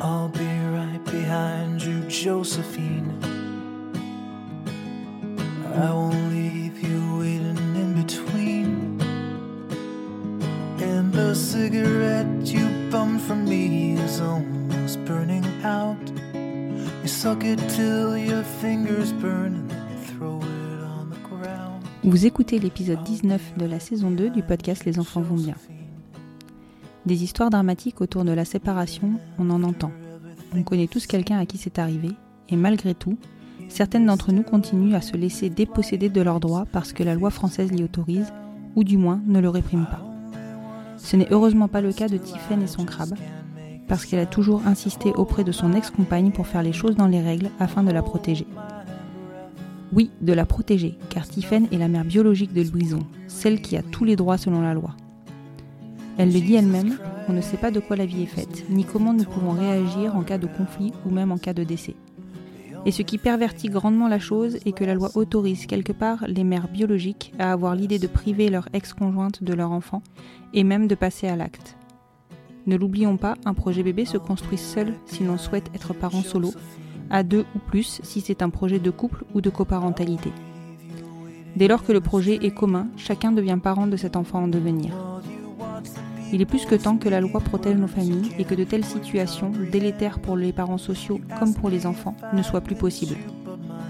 I'll be right behind you, Josephine. I won't leave you waiting in between. And the cigarette you bummed from me is almost burning out. You suck it till your fingers burn and then throw it on the ground. Vous écoutez l'épisode 19 de la saison 2 du podcast Les enfants vont bien. Des histoires dramatiques autour de la séparation, on en entend. On connaît tous quelqu'un à qui c'est arrivé, et malgré tout, certaines d'entre nous continuent à se laisser déposséder de leurs droits parce que la loi française l'y autorise, ou du moins ne le réprime pas. Ce n'est heureusement pas le cas de Tiffaine et son crabe, parce qu'elle a toujours insisté auprès de son ex-compagne pour faire les choses dans les règles afin de la protéger. Oui, de la protéger, car Tiffaine est la mère biologique de Louison, celle qui a tous les droits selon la loi. Elle le dit elle-même, on ne sait pas de quoi la vie est faite, ni comment nous pouvons réagir en cas de conflit ou même en cas de décès. Et ce qui pervertit grandement la chose est que la loi autorise quelque part les mères biologiques à avoir l'idée de priver leur ex-conjointe de leur enfant et même de passer à l'acte. Ne l'oublions pas, un projet bébé se construit seul si l'on souhaite être parent solo, à deux ou plus si c'est un projet de couple ou de coparentalité. Dès lors que le projet est commun, chacun devient parent de cet enfant en devenir. Il est plus que temps que la loi protège nos familles et que de telles situations, délétères pour les parents sociaux comme pour les enfants, ne soient plus possibles.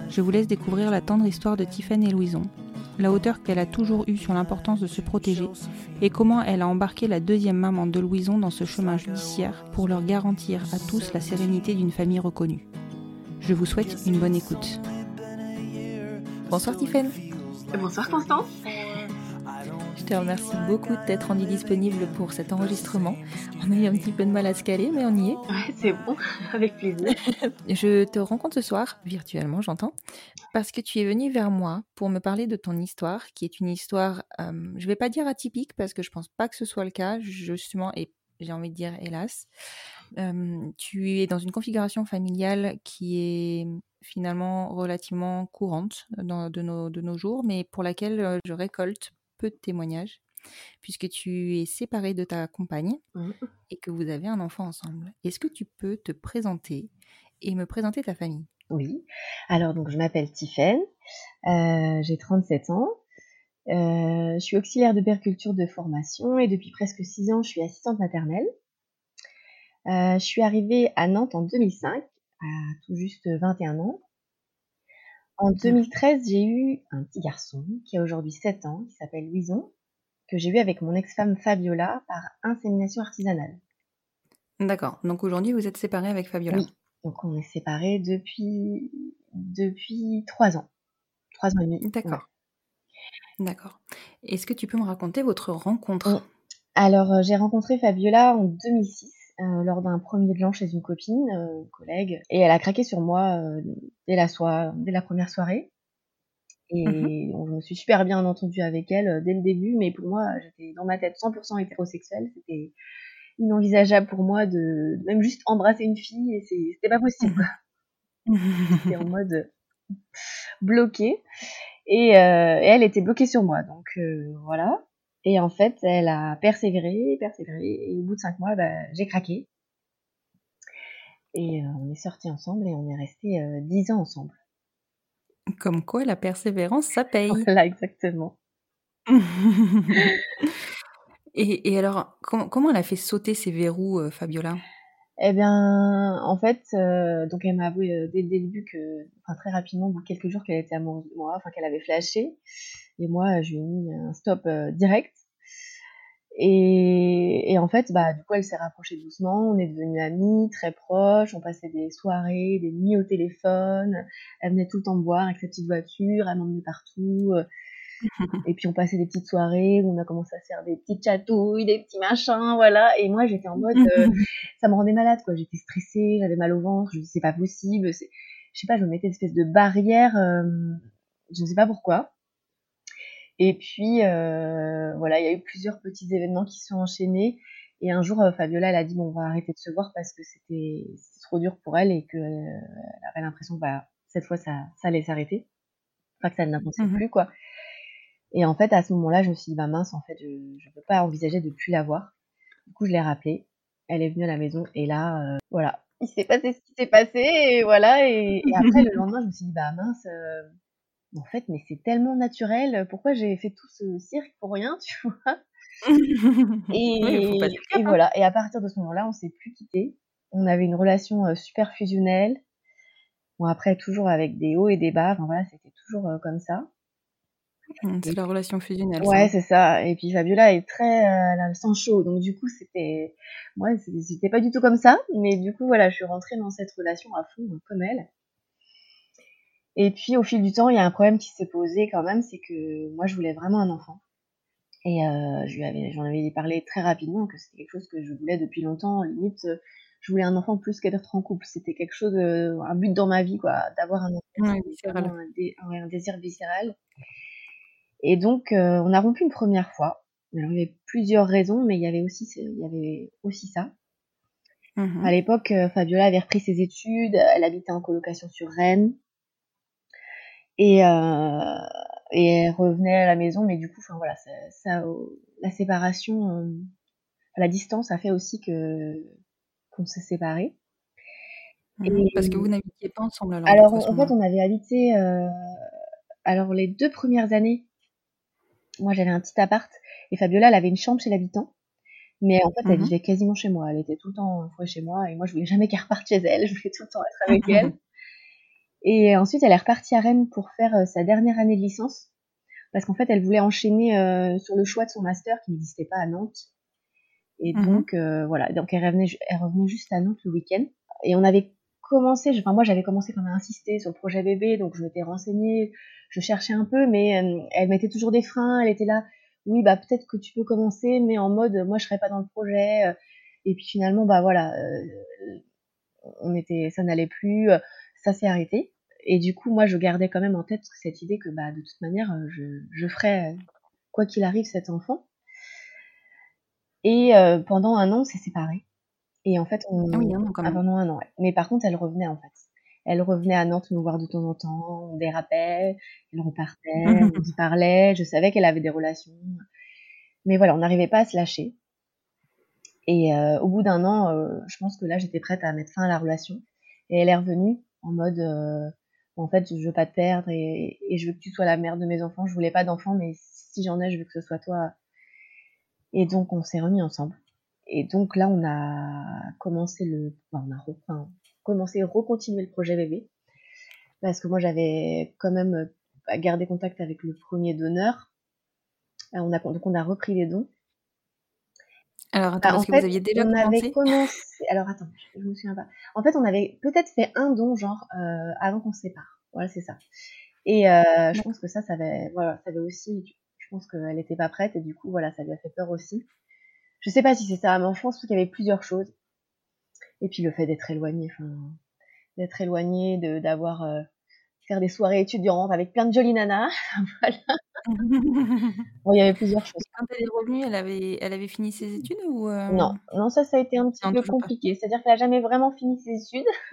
Je vous laisse découvrir la tendre histoire de Tiffaine et Louison, la hauteur qu'elle a toujours eue sur l'importance de se protéger et comment elle a embarqué la deuxième maman de Louison dans ce chemin judiciaire pour leur garantir à tous la sérénité d'une famille reconnue. Je vous souhaite une bonne écoute. Bonsoir Tiffaine. Bonsoir Constance. Je te remercie beaucoup d'être rendu disponible pour cet enregistrement. On a eu un petit peu de mal à se caler, mais on y est. Ouais, c'est bon, avec plaisir. Je te rencontre ce soir, virtuellement j'entends, parce que tu es venu vers moi pour me parler de ton histoire, qui est une histoire, euh, je vais pas dire atypique, parce que je pense pas que ce soit le cas, justement, et j'ai envie de dire hélas. Euh, tu es dans une configuration familiale qui est finalement relativement courante dans, de, nos, de nos jours, mais pour laquelle euh, je récolte peu de témoignages, puisque tu es séparé de ta compagne Mhm. et que vous avez un enfant ensemble. Est-ce que tu peux te présenter et me présenter ta famille? Oui. Alors, donc, je m'appelle Tiffaine. euh, j'ai 37 ans. Euh, je suis auxiliaire de perculture de formation et depuis presque 6 ans, je suis assistante maternelle. Euh, je suis arrivée à Nantes en 2005, à tout juste 21 ans. En 2013, j'ai eu un petit garçon qui a aujourd'hui 7 ans, qui s'appelle Louison, que j'ai eu avec mon ex-femme Fabiola par insémination artisanale. D'accord. Donc aujourd'hui, vous êtes séparés avec Fabiola. Oui. Donc on est séparés depuis depuis trois ans, trois ans et demi. D'accord. D'accord. Est-ce que tu peux me raconter votre rencontre? Oui. Alors euh, j'ai rencontré Fabiola en 2006 euh, lors d'un premier blanc chez une copine, euh, une collègue, et elle a craqué sur moi euh, dès la dès la première soirée. Et Mhm. on- je me suis super bien entendue avec elle euh, dès le début, mais pour moi, j'étais dans ma tête 100% hétérosexuelle. C'était inenvisageable pour moi de même juste embrasser une fille, et c'était pas possible. quoi. J'étais en mode bloquée. Et, euh, et elle était bloquée sur moi. Donc euh, voilà. Et en fait, elle a persévéré, persévéré. Et au bout de cinq mois, bah, j'ai craqué. Et euh, on est sortis ensemble et on est restés euh, dix ans ensemble. Comme quoi, la persévérance, ça paye. Voilà, exactement. et, et alors, com- comment elle a fait sauter ces verrous, euh, Fabiola? Eh bien, en fait, donc elle m'a avoué dès, le début que, enfin très rapidement, au bout de quelques jours, qu'elle était amoureuse de moi, enfin qu'elle avait flashé. Et moi, je lui ai mis un stop euh, direct. Et, et, en fait, bah, du coup, elle s'est rapprochée doucement. On est devenus amis, très proches. On passait des soirées, des nuits au téléphone. Elle venait tout le temps me voir avec sa petite voiture. Elle m'emmenait partout. et puis on passait des petites soirées où on a commencé à faire des petites chatouilles, des petits machins, voilà. Et moi j'étais en mode, euh, ça me rendait malade quoi. J'étais stressée, j'avais mal au ventre, je me disais c'est pas possible. Je sais pas, je me mettais une espèce de barrière, euh, je ne sais pas pourquoi. Et puis euh, voilà, il y a eu plusieurs petits événements qui se sont enchaînés. Et un jour, Fabiola, elle a dit bon, on va arrêter de se voir parce que c'était trop dur pour elle et qu'elle avait l'impression que bah, cette fois ça, ça allait s'arrêter, enfin que ça n'avançait mmh plus quoi. Et en fait, à ce moment-là, je me suis dit, bah mince, en fait, je ne peux pas envisager de plus la voir. Du coup, je l'ai rappelée. Elle est venue à la maison et là, euh, voilà, il s'est passé ce qui s'est passé et voilà. Et, après, le lendemain, je me suis dit, bah mince, euh, en fait, mais c'est tellement naturel. Pourquoi j'ai fait tout ce cirque pour rien, tu vois? Et, et hein. voilà. Et à partir de ce moment-là, on s'est plus quitté. On avait une relation euh, super fusionnelle. Bon, après, toujours avec des hauts et des bas. Enfin voilà, c'était toujours comme ça. Mmh, c'est la relation fusionnelle. Ouais, c'est ça. Et puis Fabiola est très, euh, elle a le sang chaud, donc du coup c'était, moi c'était pas du tout comme ça, mais du coup voilà, je suis rentrée dans cette relation à fond comme elle. Et puis au fil du temps, il y a un problème qui s'est posé quand même, c'est que moi je voulais vraiment un enfant. Et euh, je avais, j'en avais parlé très rapidement que c'était quelque chose que je voulais depuis longtemps. Limite, je voulais un enfant plus qu'être en couple. C'était quelque chose, un but dans ma vie, quoi, d'avoir un enfant, un, désir viscéral. Et donc, euh, on a rompu une première fois. Alors, il y avait plusieurs raisons, mais il y avait aussi, il y avait aussi ça. Mmh à l'époque, euh, Fabiola avait repris ses études, elle habitait en colocation sur Rennes. Et, euh, et elle revenait à la maison, mais du coup, enfin voilà, ça, ça la séparation, euh, la distance a fait aussi que qu'on s'est séparés. Mmh parce que vous n'habitiez pas ensemble alors. Alors en fait, on avait habité. Euh, alors les deux premières années, moi j'avais un petit appart et Fabiola elle avait une chambre chez l'habitant. Mais en fait, elle mmh vivait quasiment chez moi. Elle était tout le temps fois chez moi et moi je voulais jamais qu'elle reparte chez elle. Je voulais tout le temps être avec elle. Et ensuite, elle est repartie à Rennes pour faire euh, sa dernière année de licence. Parce qu'en fait, elle voulait enchaîner euh, sur le choix de son master qui n'existait pas à Nantes. Et mmh donc euh, voilà, donc elle revenait, elle revenait juste à Nantes le week-end. Et on avait commencé, enfin moi j'avais commencé quand même à insister sur le projet bébé, donc je m'étais renseignée, je cherchais un peu, mais euh, elle mettait toujours des freins, elle était là, oui bah peut-être que tu peux commencer, mais en mode moi je serais pas dans le projet, euh, et puis finalement bah voilà, euh, on était, ça n'allait plus, ça s'est arrêté, et du coup moi je gardais quand même en tête cette idée que bah de toute manière je, je ferais quoi qu'il arrive cet enfant, et pendant un an on s'est séparés. Et en fait, on... Ah oui, un an quand ah, pendant un an, ouais. Mais par contre, elle revenait en fait. Elle revenait à Nantes nous voir de temps en temps, on dérapait, elle repartait, on se parlait, je savais qu'elle avait des relations. Mais voilà, on n'arrivait pas à se lâcher. Et euh, au bout d'un an, euh, je pense que là, j'étais prête à mettre fin à la relation. Et elle est revenue en mode, euh, en fait, je veux pas te perdre et, je veux que tu sois la mère de mes enfants. Je voulais pas d'enfants, mais si j'en ai, je veux que ce soit toi. Et donc, on s'est remis ensemble. Et donc là, on a commencé le, on a enfin, commencé, recontinuer le projet bébé, parce que moi j'avais quand même euh, gardé contact avec le premier donneur. Euh, on a donc on a repris les dons. Alors attends, bah, que vous aviez déjà on commencé avait commencé. Alors attends, je me souviens pas. En fait, on avait peut-être fait un don genre euh, avant qu'on se sépare. Voilà, c'est ça. Et euh, je pense que ça, ça avait, voilà, ça avait aussi. Je pense qu'elle n'était pas prête et du coup, voilà, ça lui a fait peur aussi. Je sais pas si c'est ça, mais en France, qu'il y avait plusieurs choses. Et puis le fait d'être éloigné, enfin, d'être éloigné, de d'avoir euh, faire des soirées étudiantes avec plein de jolies nanas, voilà. bon, il y avait plusieurs choses. Quand elle est revenue, elle avait, elle avait fini ses études ou euh... Non, non, ça, ça a été un petit peu compliqué. C'est-à-dire qu'elle a jamais vraiment fini ses études.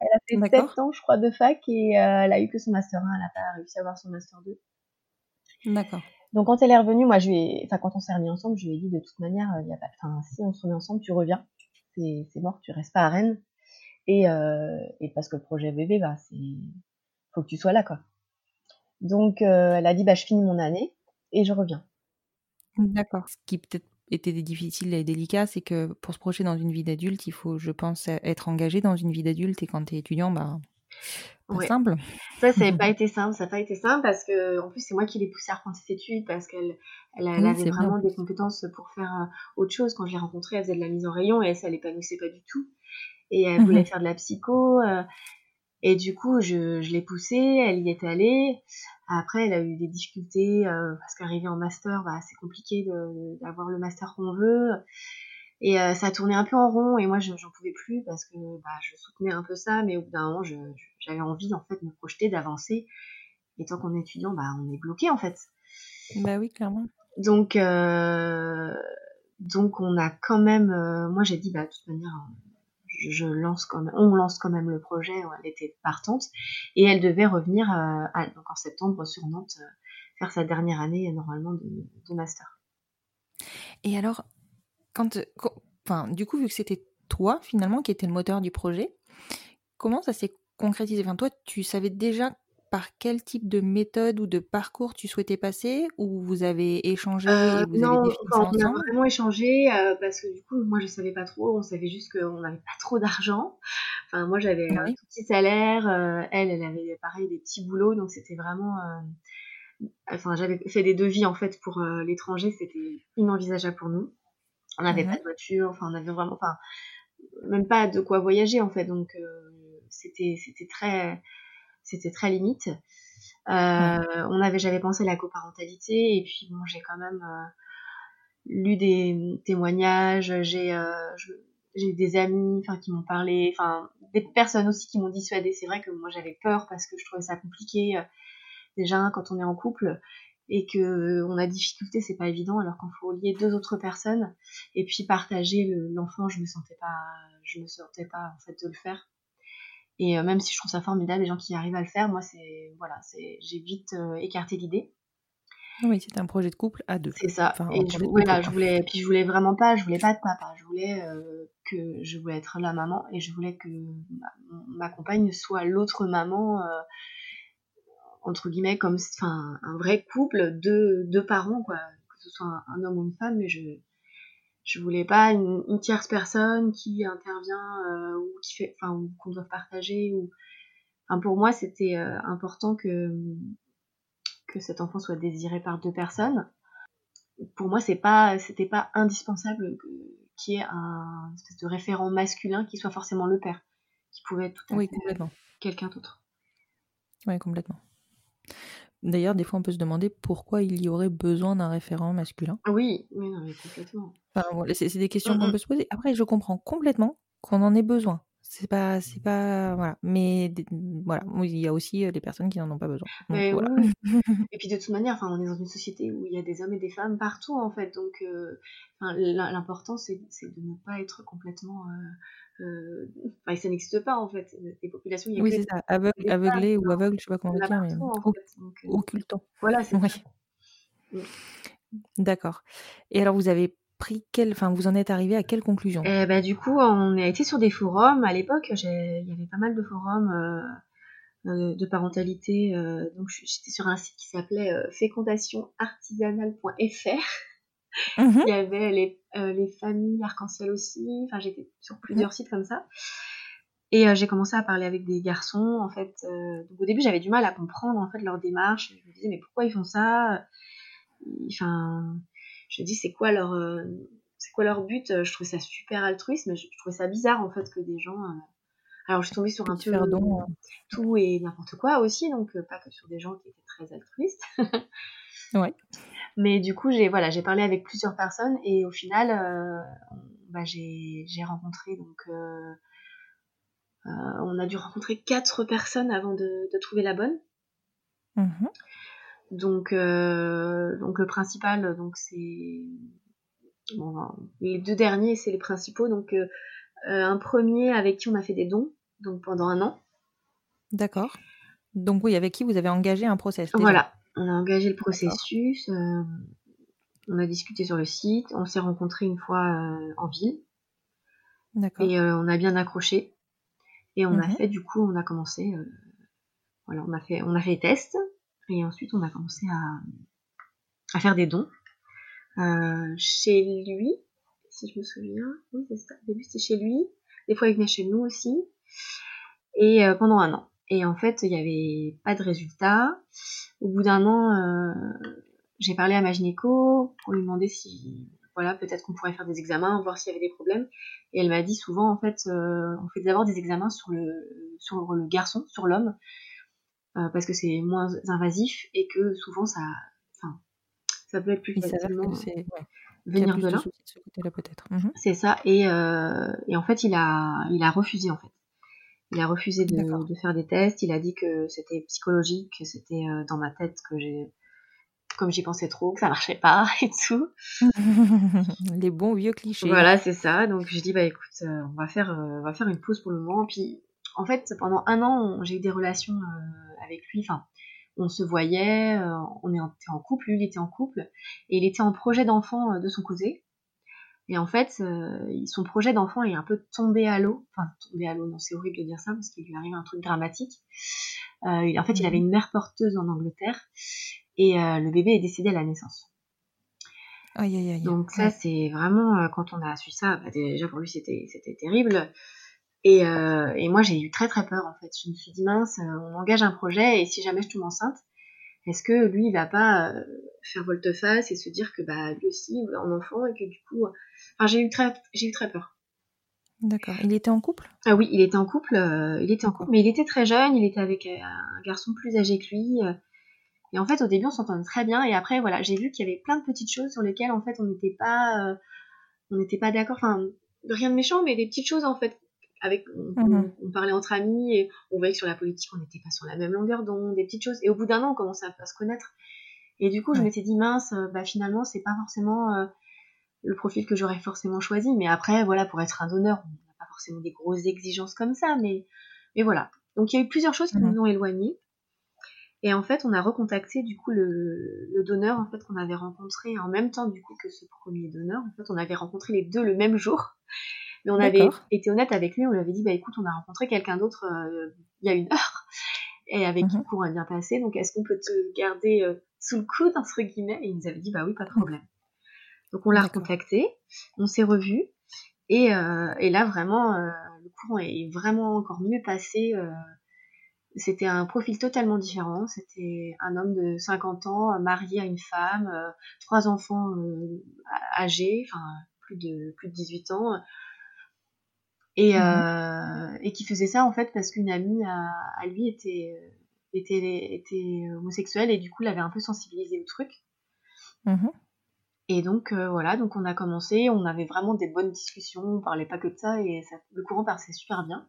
elle a fait 7 ans, je crois, de fac et euh, elle a eu que son master 1. Elle n'a pas réussi à avoir son master 2. D'accord. Donc quand elle est revenue, moi je lui ai, enfin quand on s'est remis ensemble, je lui ai dit de toute manière, il y a pas, enfin si on se remet ensemble, tu reviens, c'est mort, tu restes pas à Rennes. Et, euh, et parce que le projet bébé, bah c'est, faut que tu sois là quoi. Donc euh, elle a dit bah je finis mon année et je reviens. D'accord. Ce qui peut-être été difficile et délicat, c'est que pour se projeter dans une vie d'adulte, il faut, je pense, être engagé dans une vie d'adulte. Et quand tu es étudiant, bah, pas simple. Ça, ça n'a pas été simple. Ça n'a pas été simple parce que, en plus, c'est moi qui l'ai poussée à reprendre ses études parce qu'elle elle, avait vraiment des compétences pour faire euh, autre chose. Quand je l'ai rencontrée, elle faisait de la mise en rayon et elle, ça l'épanouissait pas du tout. Et elle voulait mhm. faire de la psycho. Euh, et du coup, je, je l'ai poussée, elle y est allée. Après, elle a eu des difficultés euh, parce qu'arriver en master, bah, c'est compliqué d'avoir le master qu'on veut. Et euh, ça tournait un peu en rond et moi, j'en pouvais plus parce que bah, je soutenais un peu ça, mais au bout d'un moment, j'avais envie en fait de me projeter, d'avancer. Et tant qu'on est étudiant, bah, on est bloqué en fait. Bah oui, clairement. Donc, euh, donc on a quand même. moi, j'ai dit, bah, de toute manière, je lance quand on lance quand même le projet, elle était partante, et elle devait revenir euh, donc en septembre sur Nantes euh, faire sa dernière année normalement de, master. Et alors, quand, du coup, vu que c'était toi finalement qui était le moteur du projet, comment ça s'est concrétisé? Enfin, toi, tu savais déjà par quel type de méthode ou de parcours tu souhaitais passer ou vous avez échangé euh, et vous Non, avez on a vraiment échangé euh, parce que du coup, moi je savais pas trop, on savait juste qu'on n'avait pas trop d'argent. Enfin, moi j'avais un tout petit salaire, euh, elle, elle avait pareil des petits boulots, donc c'était vraiment. Enfin, j'avais fait des devis en fait pour l'étranger, c'était inenvisageable pour nous. On n'avait pas de voiture, enfin, on avait vraiment, enfin, même pas de quoi voyager en fait, donc c'était c'était très c'était très limite. Euh, on avait, j'avais pensé à la coparentalité et puis bon, j'ai quand même euh, lu des témoignages, j'ai euh, j'ai eu des amis enfin qui m'ont parlé enfin des personnes aussi qui m'ont dissuadé c'est vrai que moi j'avais peur parce que je trouvais ça compliqué déjà quand on est en couple et que on a difficulté c'est pas évident alors qu'il faut lier deux autres personnes. Et puis partager l'enfant je me sentais pas je me sentais pas en fait de le faire et euh, même si je trouve ça formidable, les gens qui arrivent à le faire, moi, c'est voilà, c'est j'ai vite euh, écarté l'idée. Oui, c'était un projet de couple à deux. C'est ça. et je, voilà, je voulais, puis je voulais vraiment pas, je voulais pas de papa. Je voulais euh, que je voulais être la maman et je voulais que ma, compagne soit l'autre maman entre guillemets comme, enfin, un vrai couple de deux parents quoi, que ce soit un, un homme ou une femme, mais je je voulais pas une, tierce personne qui intervient euh, ou qui fait enfin qu'on doit partager ou enfin, pour moi c'était euh, important que que cet enfant soit désiré par deux personnes. Pour moi c'est pas c'était pas indispensable qu'il y ait un espèce de référent masculin qui soit forcément le père qui pouvait être tout à oui, complètement. quelqu'un d'autre. Oui complètement D'ailleurs, des fois, on peut se demander pourquoi il y aurait besoin d'un référent masculin. Oui, oui, non, mais complètement. c'est des questions qu'on peut se poser. Après, je comprends complètement qu'on en ait besoin. C'est pas, c'est pas, voilà. Mais voilà, il y a aussi des personnes qui n'en ont pas besoin. et puis de toute manière, enfin, on est dans une société où il y a des hommes et des femmes partout en fait. Donc, l'important c'est de ne pas être complètement euh, enfin, ça n'existe pas en fait. Des populations. oui, c'est ça. Aveugle, aveuglé ou aveugle, je sais pas comment dire, mais euh, occultant. Voilà, c'est oui. Mm. D'accord. Et alors, vous avez pris quel, enfin, vous en êtes arrivé à quelle conclusion? Eh ben, Du coup, on a été sur des forums. À l'époque, il y avait pas mal de forums euh, de parentalité. donc, j'étais sur un site qui s'appelait fécondationartisanale.fr. Mmh il y avait les, euh, les familles arc-en-ciel aussi. Enfin, j'étais sur plusieurs sites comme ça. Et euh, j'ai commencé à parler avec des garçons. En fait, euh, donc au début, j'avais du mal à comprendre en fait leur démarche. Je me disais, mais pourquoi ils font ça? Enfin, je me dis, c'est quoi leur, c'est quoi leur but? Je trouvais ça super altruiste, mais je, trouvais ça bizarre en fait que des gens. Alors, je suis tombée sur un peu don, tout et n'importe quoi aussi, donc pas que sur des gens qui étaient très altruistes. ouais. Mais du coup, j'ai voilà, j'ai parlé avec plusieurs personnes et au final, euh, bah, j'ai rencontré donc euh, euh, on a dû rencontrer quatre personnes avant de, de trouver la bonne. Mmh donc donc le principal donc c'est bon, les deux derniers c'est les principaux donc un premier avec qui on a fait des dons donc pendant un an. D'accord. Donc oui, avec qui vous avez engagé un process. Voilà, on a engagé le processus, euh, on a discuté sur le site, on s'est rencontrés une fois euh, en ville. D'accord. Et euh, on a bien accroché. Et on a mhm. fait, du coup, on a commencé, voilà, on a fait, on a fait les tests. Et ensuite, on a commencé à, à faire des dons. chez lui, si je me souviens. Oui, c'est ça. Au début, c'était chez lui. Des fois, il venait chez nous aussi. Et pendant un an. Et en fait, il n'y avait pas de résultat. Au bout d'un an, j'ai parlé à ma gynéco pour lui demander si voilà, peut-être qu'on pourrait faire des examens, voir s'il y avait des problèmes. Et elle m'a dit souvent, en fait, euh, on fait d'abord des examens sur le, sur le garçon, sur l'homme, euh, parce que c'est moins invasif et que souvent ça, enfin, ça peut être plus facilement venir de là. Mhm. C'est ça. Et, euh, et, en fait, il a, il a refusé en fait. Il a refusé de, de faire des tests. Il a dit que c'était psychologique, que c'était dans ma tête que j'ai comme j'y pensais trop, que ça marchait pas et tout. Les bons vieux clichés. Voilà, c'est ça. Donc je dis bah écoute, euh, on va faire, euh, on va faire une pause pour le moment. Puis en fait, pendant un an, j'ai eu des relations euh, avec lui. Enfin, on se voyait, on était en couple, lui il était en couple, et il était en projet d'enfant de son côté. Et en fait, son projet d'enfant est un peu tombé à l'eau. Enfin, tombé à l'eau, non, c'est horrible de dire ça parce qu'il lui arrive un truc dramatique. en fait, il avait une mère porteuse en Angleterre et euh, le bébé est décédé à la naissance. Aïe, aïe, aïe. Donc ça, c'est vraiment, euh, quand on a su ça, bah, déjà pour lui, c'était terrible. Et, euh, et moi, j'ai eu très très peur, en fait. Je me suis dit, mince, on engage un projet, et si jamais je tombe enceinte, est-ce que lui, il va pas faire volte-face et se dire que bah, lui aussi, en enfant, et que du coup... Enfin, j'ai eu, très, eu très peur. D'accord. Il était en couple? Ah oui, il était en couple, il était en couple, mais il était très jeune, il était avec un garçon plus âgé que lui. Et en fait, au début, on s'entendait très bien. Et après, voilà, j'ai vu qu'il y avait plein de petites choses sur lesquelles, en fait, on n'était pas, euh, on n'était pas d'accord. Enfin, rien de méchant, mais des petites choses, en fait. Avec, on, Mhm. parlait entre amis et on voyait que sur la politique, on n'était pas sur la même longueur d'onde, des petites choses. Et au bout d'un an, on commençait à, se connaître. Et du coup, je m'étais dit, mince, euh, bah finalement, c'est pas forcément euh, le profil que j'aurais forcément choisi. Mais après, voilà, pour être un donneur, on n'a pas forcément des grosses exigences comme ça. Mais, mais voilà. Donc, il y a eu plusieurs choses qui Mhm. nous ont éloignés. Et en fait, on a recontacté du coup le, le donneur en fait qu'on avait rencontré en même temps du coup que ce premier donneur. En fait, on avait rencontré les deux le même jour. Mais on avait été honnête avec lui, on lui avait dit bah écoute, on a rencontré quelqu'un d'autre euh, il y a une heure et avec qui Mhm. le cours a bien passé. Donc est-ce qu'on peut te garder euh, sous le coude entre guillemets? Et il nous avait dit bah oui, pas de problème. Donc on l'a recontacté, on s'est revus et, euh, et là vraiment le courant est vraiment encore mieux passé. c'était un profil totalement différent. C'était un homme de 50 ans, marié à une femme, trois enfants âgés, enfin plus de plus de 18 ans, et, Mhm. euh, et qui faisait ça en fait parce qu'une amie à, à lui était était était homosexuelle et du coup l'avait un peu sensibilisé au truc. Mhm. Et donc euh, voilà, donc on a commencé, on avait vraiment des bonnes discussions, on parlait pas que de ça et ça, le courant passait super bien.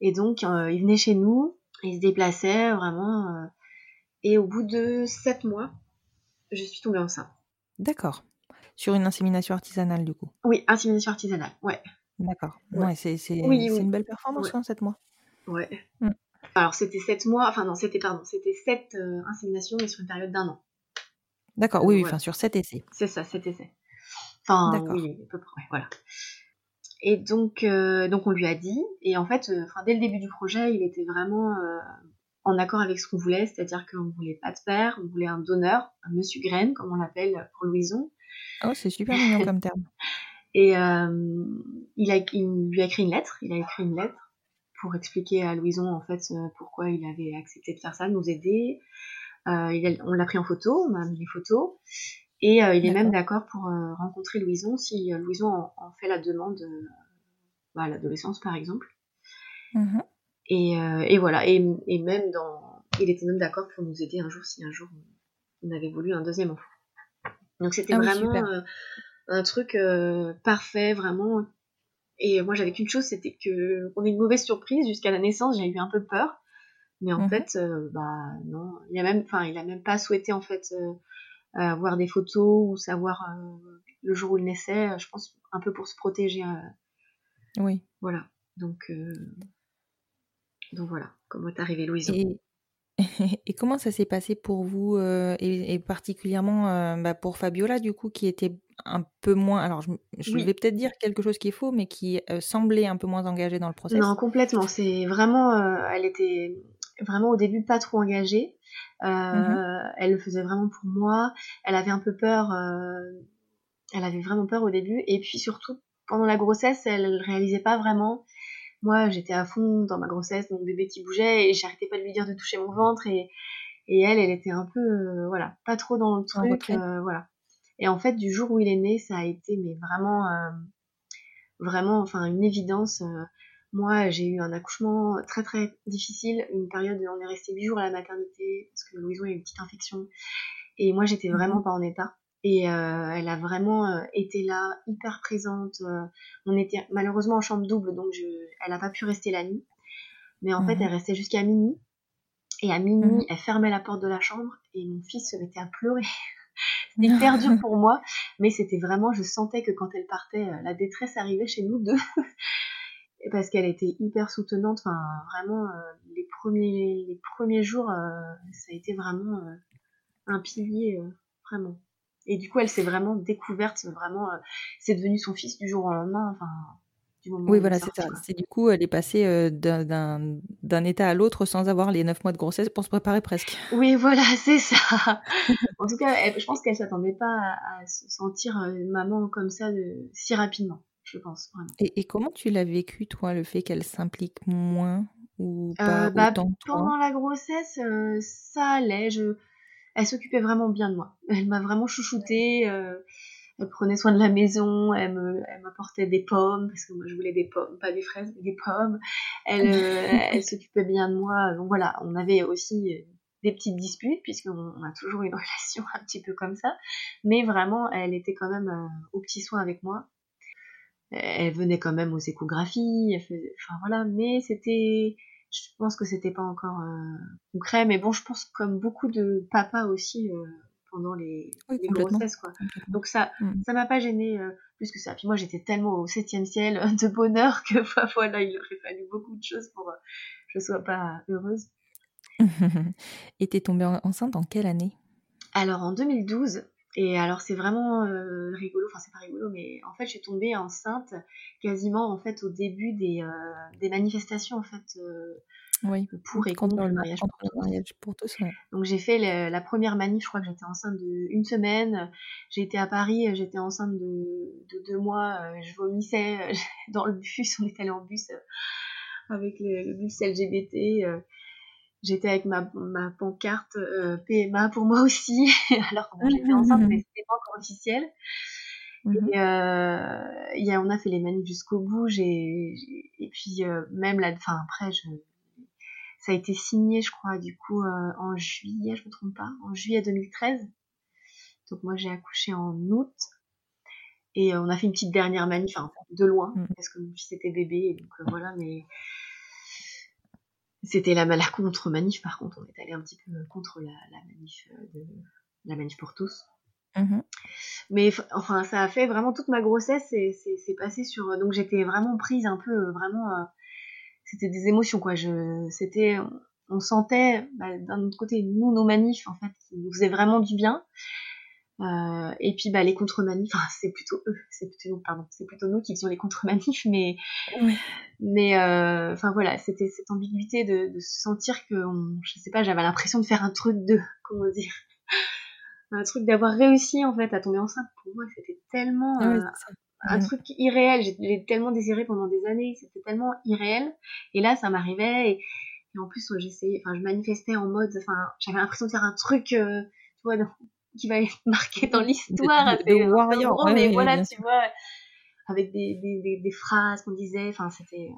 Et donc euh, il venait chez nous, il se déplaçait vraiment. euh, et au bout de sept mois, je suis tombée enceinte. D'accord. Sur une insémination artisanale, du coup. Oui, insémination artisanale, ouais. D'accord. Ouais. Ouais, c'est Oui, oui. une belle performance, Ouais. hein, 7 mois. Ouais. Mm. Alors c'était sept mois, enfin non, c'était pardon, c'était sept euh, inséminations mais sur une période d'un an. D'accord, oui, enfin, sur 7 essais. C'est ça, cet essai. Enfin, D'accord. oui, à peu près, voilà. Et donc, euh, donc on lui a dit, et en fait, euh, dès le début du projet, il était vraiment euh, en accord avec ce qu'on voulait, c'est-à-dire qu'on voulait pas de père, on voulait un donneur, un monsieur graine, comme on l'appelle pour Louison. Oh, c'est super mignon comme terme. Et euh, il, a, il lui a écrit une lettre, il a écrit une lettre pour expliquer à Louison en fait euh, pourquoi il avait accepté de faire ça, de nous aider. Euh, il a- on l'a pris en photo, on a mis les photos, et euh, il est même d'accord pour euh, rencontrer Louison si euh, Louison en, en fait la demande euh, bah, à l'adolescence par exemple. Mhm. Et, euh, et voilà, et, et même dans, il était même d'accord pour nous aider un jour si un jour on, avait voulu un deuxième enfant. Donc c'était Ah vraiment euh, un truc euh, parfait, vraiment. Et moi j'avais qu'une chose, c'était que on ait une mauvaise surprise jusqu'à la naissance. J'ai eu un peu peur, mais en Mhm. fait, euh, bah non, il a même, enfin il a même pas souhaité en fait euh, euh, voir des photos ou savoir le jour où il naissait. Je pense un peu pour se protéger. Oui. voilà. Donc donc voilà, comment est arrivé Louison. Et, et comment ça s'est passé pour vous euh, et, et particulièrement euh, bah, pour Fabiola du coup qui était un peu moins alors je, je Oui. vais peut-être dire quelque chose qui est faux mais qui euh, semblait un peu moins engagée dans le process Non, complètement. C'est vraiment, euh, elle était, vraiment au début pas trop engagée. Euh, Mhm. Elle le faisait vraiment pour moi. Elle avait un peu peur. elle avait vraiment peur au début. Et puis surtout pendant la grossesse, elle réalisait pas vraiment. Moi, j'étais à fond dans ma grossesse, mon bébé qui bougeait et j'arrêtais pas de lui dire de toucher mon ventre et et elle, elle était un peu voilà, pas trop dans le truc, voilà. Et en fait, du jour où il est né, ça a été mais vraiment euh, vraiment enfin une évidence. euh, moi, j'ai eu un accouchement très très difficile, une période où on est resté huit jours à la maternité parce que Louison a eu une petite infection. Et moi, j'étais vraiment Mhm. pas en état. Et euh, elle a vraiment euh, été là, hyper présente. euh, on était malheureusement en chambre double, donc je, elle a pas pu rester la nuit. Mais en fait, Mhm. elle restait jusqu'à minuit. Et à minuit, Mhm. elle fermait la porte de la chambre et mon fils se mettait à pleurer. Hyper dur pour moi, mais c'était vraiment, je sentais que quand elle partait, euh, la détresse arrivait chez nous deux. Parce qu'elle était hyper soutenante, enfin vraiment euh, les premiers les premiers jours, euh, ça a été vraiment euh, un pilier vraiment. Et du coup, elle s'est vraiment découverte, vraiment, c'est devenu son fils du jour au lendemain, enfin du moment où Oui, voilà, c'est ça. C'est du coup, elle est passée euh, d'un- état à l'autre sans avoir les neuf mois de grossesse pour se préparer presque. Oui, voilà, c'est ça. en tout cas, elle- je pense qu'elle s'attendait pas à, à se sentir euh, maman comme ça de, si rapidement, je pense vraiment. Et, et comment tu l'as vécu, toi, le fait qu'elle s'implique moins ou pas Euh, bah, autant pendant la grossesse, euh, ça allait. Je... Elle s'occupait vraiment bien de moi. Elle m'a vraiment chouchoutée. Elle prenait soin de la maison. Elle me, elle m'apportait des pommes parce que moi je voulais des pommes, pas des fraises, mais des pommes. Elle, euh, elle s'occupait bien de moi. Donc voilà, on avait aussi euh, des petites disputes puisqu'on on a toujours une relation un petit peu comme ça. Mais vraiment, elle était quand même euh, aux petits soins avec moi. Elle venait quand même aux échographies. Elle faisait... Enfin voilà, mais c'était je pense que c'était pas encore euh, concret, mais bon, je pense comme beaucoup de papas aussi euh, pendant les, Oui, les complètement. grossesses, quoi. Donc ça, Mm. ça m'a pas gêné plus que ça. Puis moi, j'étais tellement au septième ciel euh, de bonheur que bah, voilà, il aurait fallu beaucoup de choses pour euh, que je sois pas heureuse. Et t'es tombée en- enceinte en quelle année? Alors en 2012, et alors c'est vraiment euh, rigolo, enfin c'est pas rigolo, mais en fait je suis tombée enceinte quasiment en fait au début des, euh, des manifestations en fait euh, Oui. pour et contre, Contre le mariage contre pour le tous. mariage pour tous, ouais. Donc j'ai fait le- la première manif, je crois que j'étais enceinte de une semaine. J'ai été à Paris, j'étais enceinte de, de deux mois. euh, Je vomissais euh, dans le bus, on est allé en bus euh, avec le, le bus LGBT. euh, J'étais avec ma, ma pancarte euh, PMA pour moi aussi, alors que bon, j'étais enceinte, mais c'était pas encore officiel. Et euh, il y a, on a fait les manifs jusqu'au bout. J'ai- et puis euh, même là, enfin après, je, ça a été signé, je crois, du coup euh, en juillet, je me trompe pas, en juillet 2013. Donc moi j'ai accouché en août et euh, on a fait une petite dernière manif, enfin de loin, Mm. parce que mon fils était bébé, et donc euh, voilà, mais c'était la, la contre manif. Par contre, on est allé un petit peu contre la, la manif de la manif pour tous. Mhm. Mais enfin, ça a fait vraiment toute ma grossesse c'est passé sur. Donc j'étais vraiment prise un peu, vraiment. C'était des émotions quoi. Je, c'était, on sentait bah, d'un autre côté nous nos manifs en fait qui nous faisaient vraiment du bien. Euh, et puis bah les contre-manifs, enfin c'est plutôt eux, c'est plutôt pardon, c'est plutôt nous qui faisions les contre-manifs, mais Oui. mais euh, enfin voilà, c'était cette ambiguïté de, de se sentir que, on, je sais pas, j'avais l'impression de faire un truc de, comment dire, un truc d'avoir réussi en fait à tomber enceinte. Pour moi, c'était tellement euh. Un Mhm. truc irréel. J'ai tellement désiré pendant des années, c'était tellement irréel. Et là, ça m'arrivait et, et en plus, j'essayais, enfin, je manifestais en mode, enfin, j'avais l'impression de faire un truc, euh, tu vois, dans- qui va être marqué dans l'histoire. De- peu warrior, ouais, mais ouais, voilà, tu vois, avec des, des, des, des phrases qu'on disait, enfin, c'était.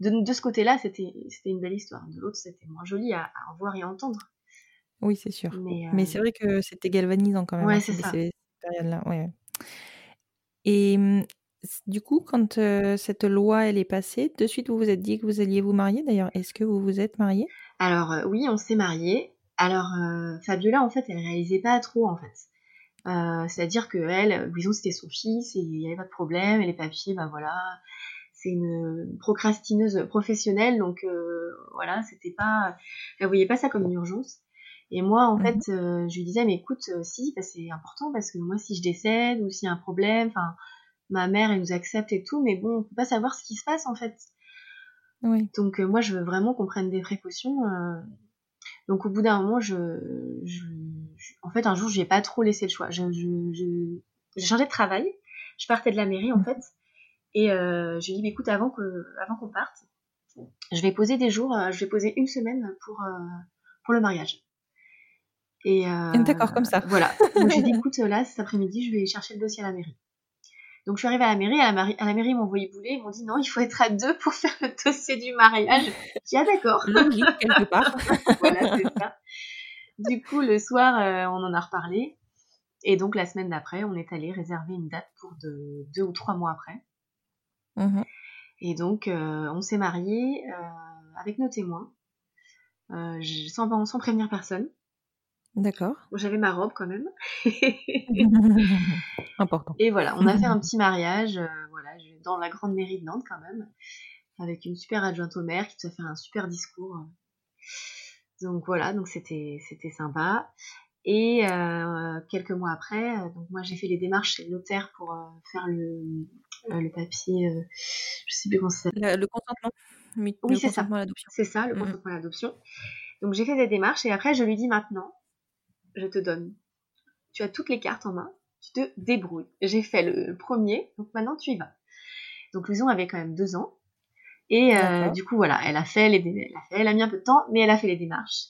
De, de ce côté-là, c'était une belle histoire. De l'autre, c'était moins joli à, à voir et à entendre. Oui, c'est sûr. Mais, euh, Mais c'est vrai que c'était galvanisant quand même, Ouais, hein, c'est ces, ça. ces périodes-là. Ouais. Et c- du coup, quand cette loi elle est passée, de suite vous vous êtes dit que vous alliez vous marier. D'ailleurs, est-ce que vous vous êtes marié Alors oui, on s'est mariés. Alors Fabiola, en fait, elle réalisait pas trop, en fait. C'est-à-dire que elle, Louison, c'était son fils et il y avait pas de problème. Et les papiers, ben voilà, c'est une procrastineuse professionnelle, donc voilà, c'était pas, elle voyait pas ça comme une urgence. Et moi, en Mhm. fait, euh, je lui disais, mais écoute, euh, si, bah, c'est important parce que moi, si je décède ou s'il y a un problème, enfin, ma mère, elle nous accepte et tout, mais bon, on peut pas savoir ce qui se passe en fait. Oui. Donc euh, moi, je veux vraiment qu'on prenne des précautions. euh. Donc au bout d'un moment, je, je- je- en fait, un jour, j'ai pas trop laissé le choix. Je, je- je- j'ai changé de travail. Je partais de la mairie en fait, et euh, je lui ai dit, écoute, avant que, avant qu'on parte, je vais poser des jours. je vais poser une semaine pour euh, pour le mariage. Et euh, D'accord, comme ça. Voilà. Donc j'ai dit, écoute, là, cet après-midi, je vais chercher le dossier à la mairie. Donc je suis arrivée à la mairie, à la, mairie- à la mairie ils m'ont envoyé bouler, ils m'ont dit non, il faut être à deux pour faire le dossier du mariage. J'ai ah d'accord, Logique, quelque part. voilà c'est ça. Du coup le soir euh, on en a reparlé et donc la semaine d'après on est allé réserver une date pour de, deux ou trois mois après. Mhm. Et donc euh, on s'est mariés euh, avec nos témoins, euh, sans, sans prévenir personne. D'accord. Bon, J'avais ma robe quand même. Important. Et voilà, on a fait un petit mariage, euh, voilà, dans la grande mairie de Nantes quand même, avec une super adjointe au maire qui nous a fait un super discours. Donc voilà, donc c'était sympa. Et euh, quelques mois après, euh, donc moi j'ai fait les démarches chez le notaire pour euh, faire le, le papier, je sais plus comment ça s'appelle. Le, le consentement. Oui, c'est ça. C'est ça, le Mhm. consentement à l'adoption. Donc j'ai fait des démarches et après je lui dis maintenant, je te donne. Tu as toutes les cartes en main, tu te débrouilles. J'ai fait le premier, donc maintenant tu y vas. Donc Louison avait quand même deux ans. Et euh, du coup voilà, elle a fait les elle a fait, elle a mis un peu de temps, mais elle a fait les démarches.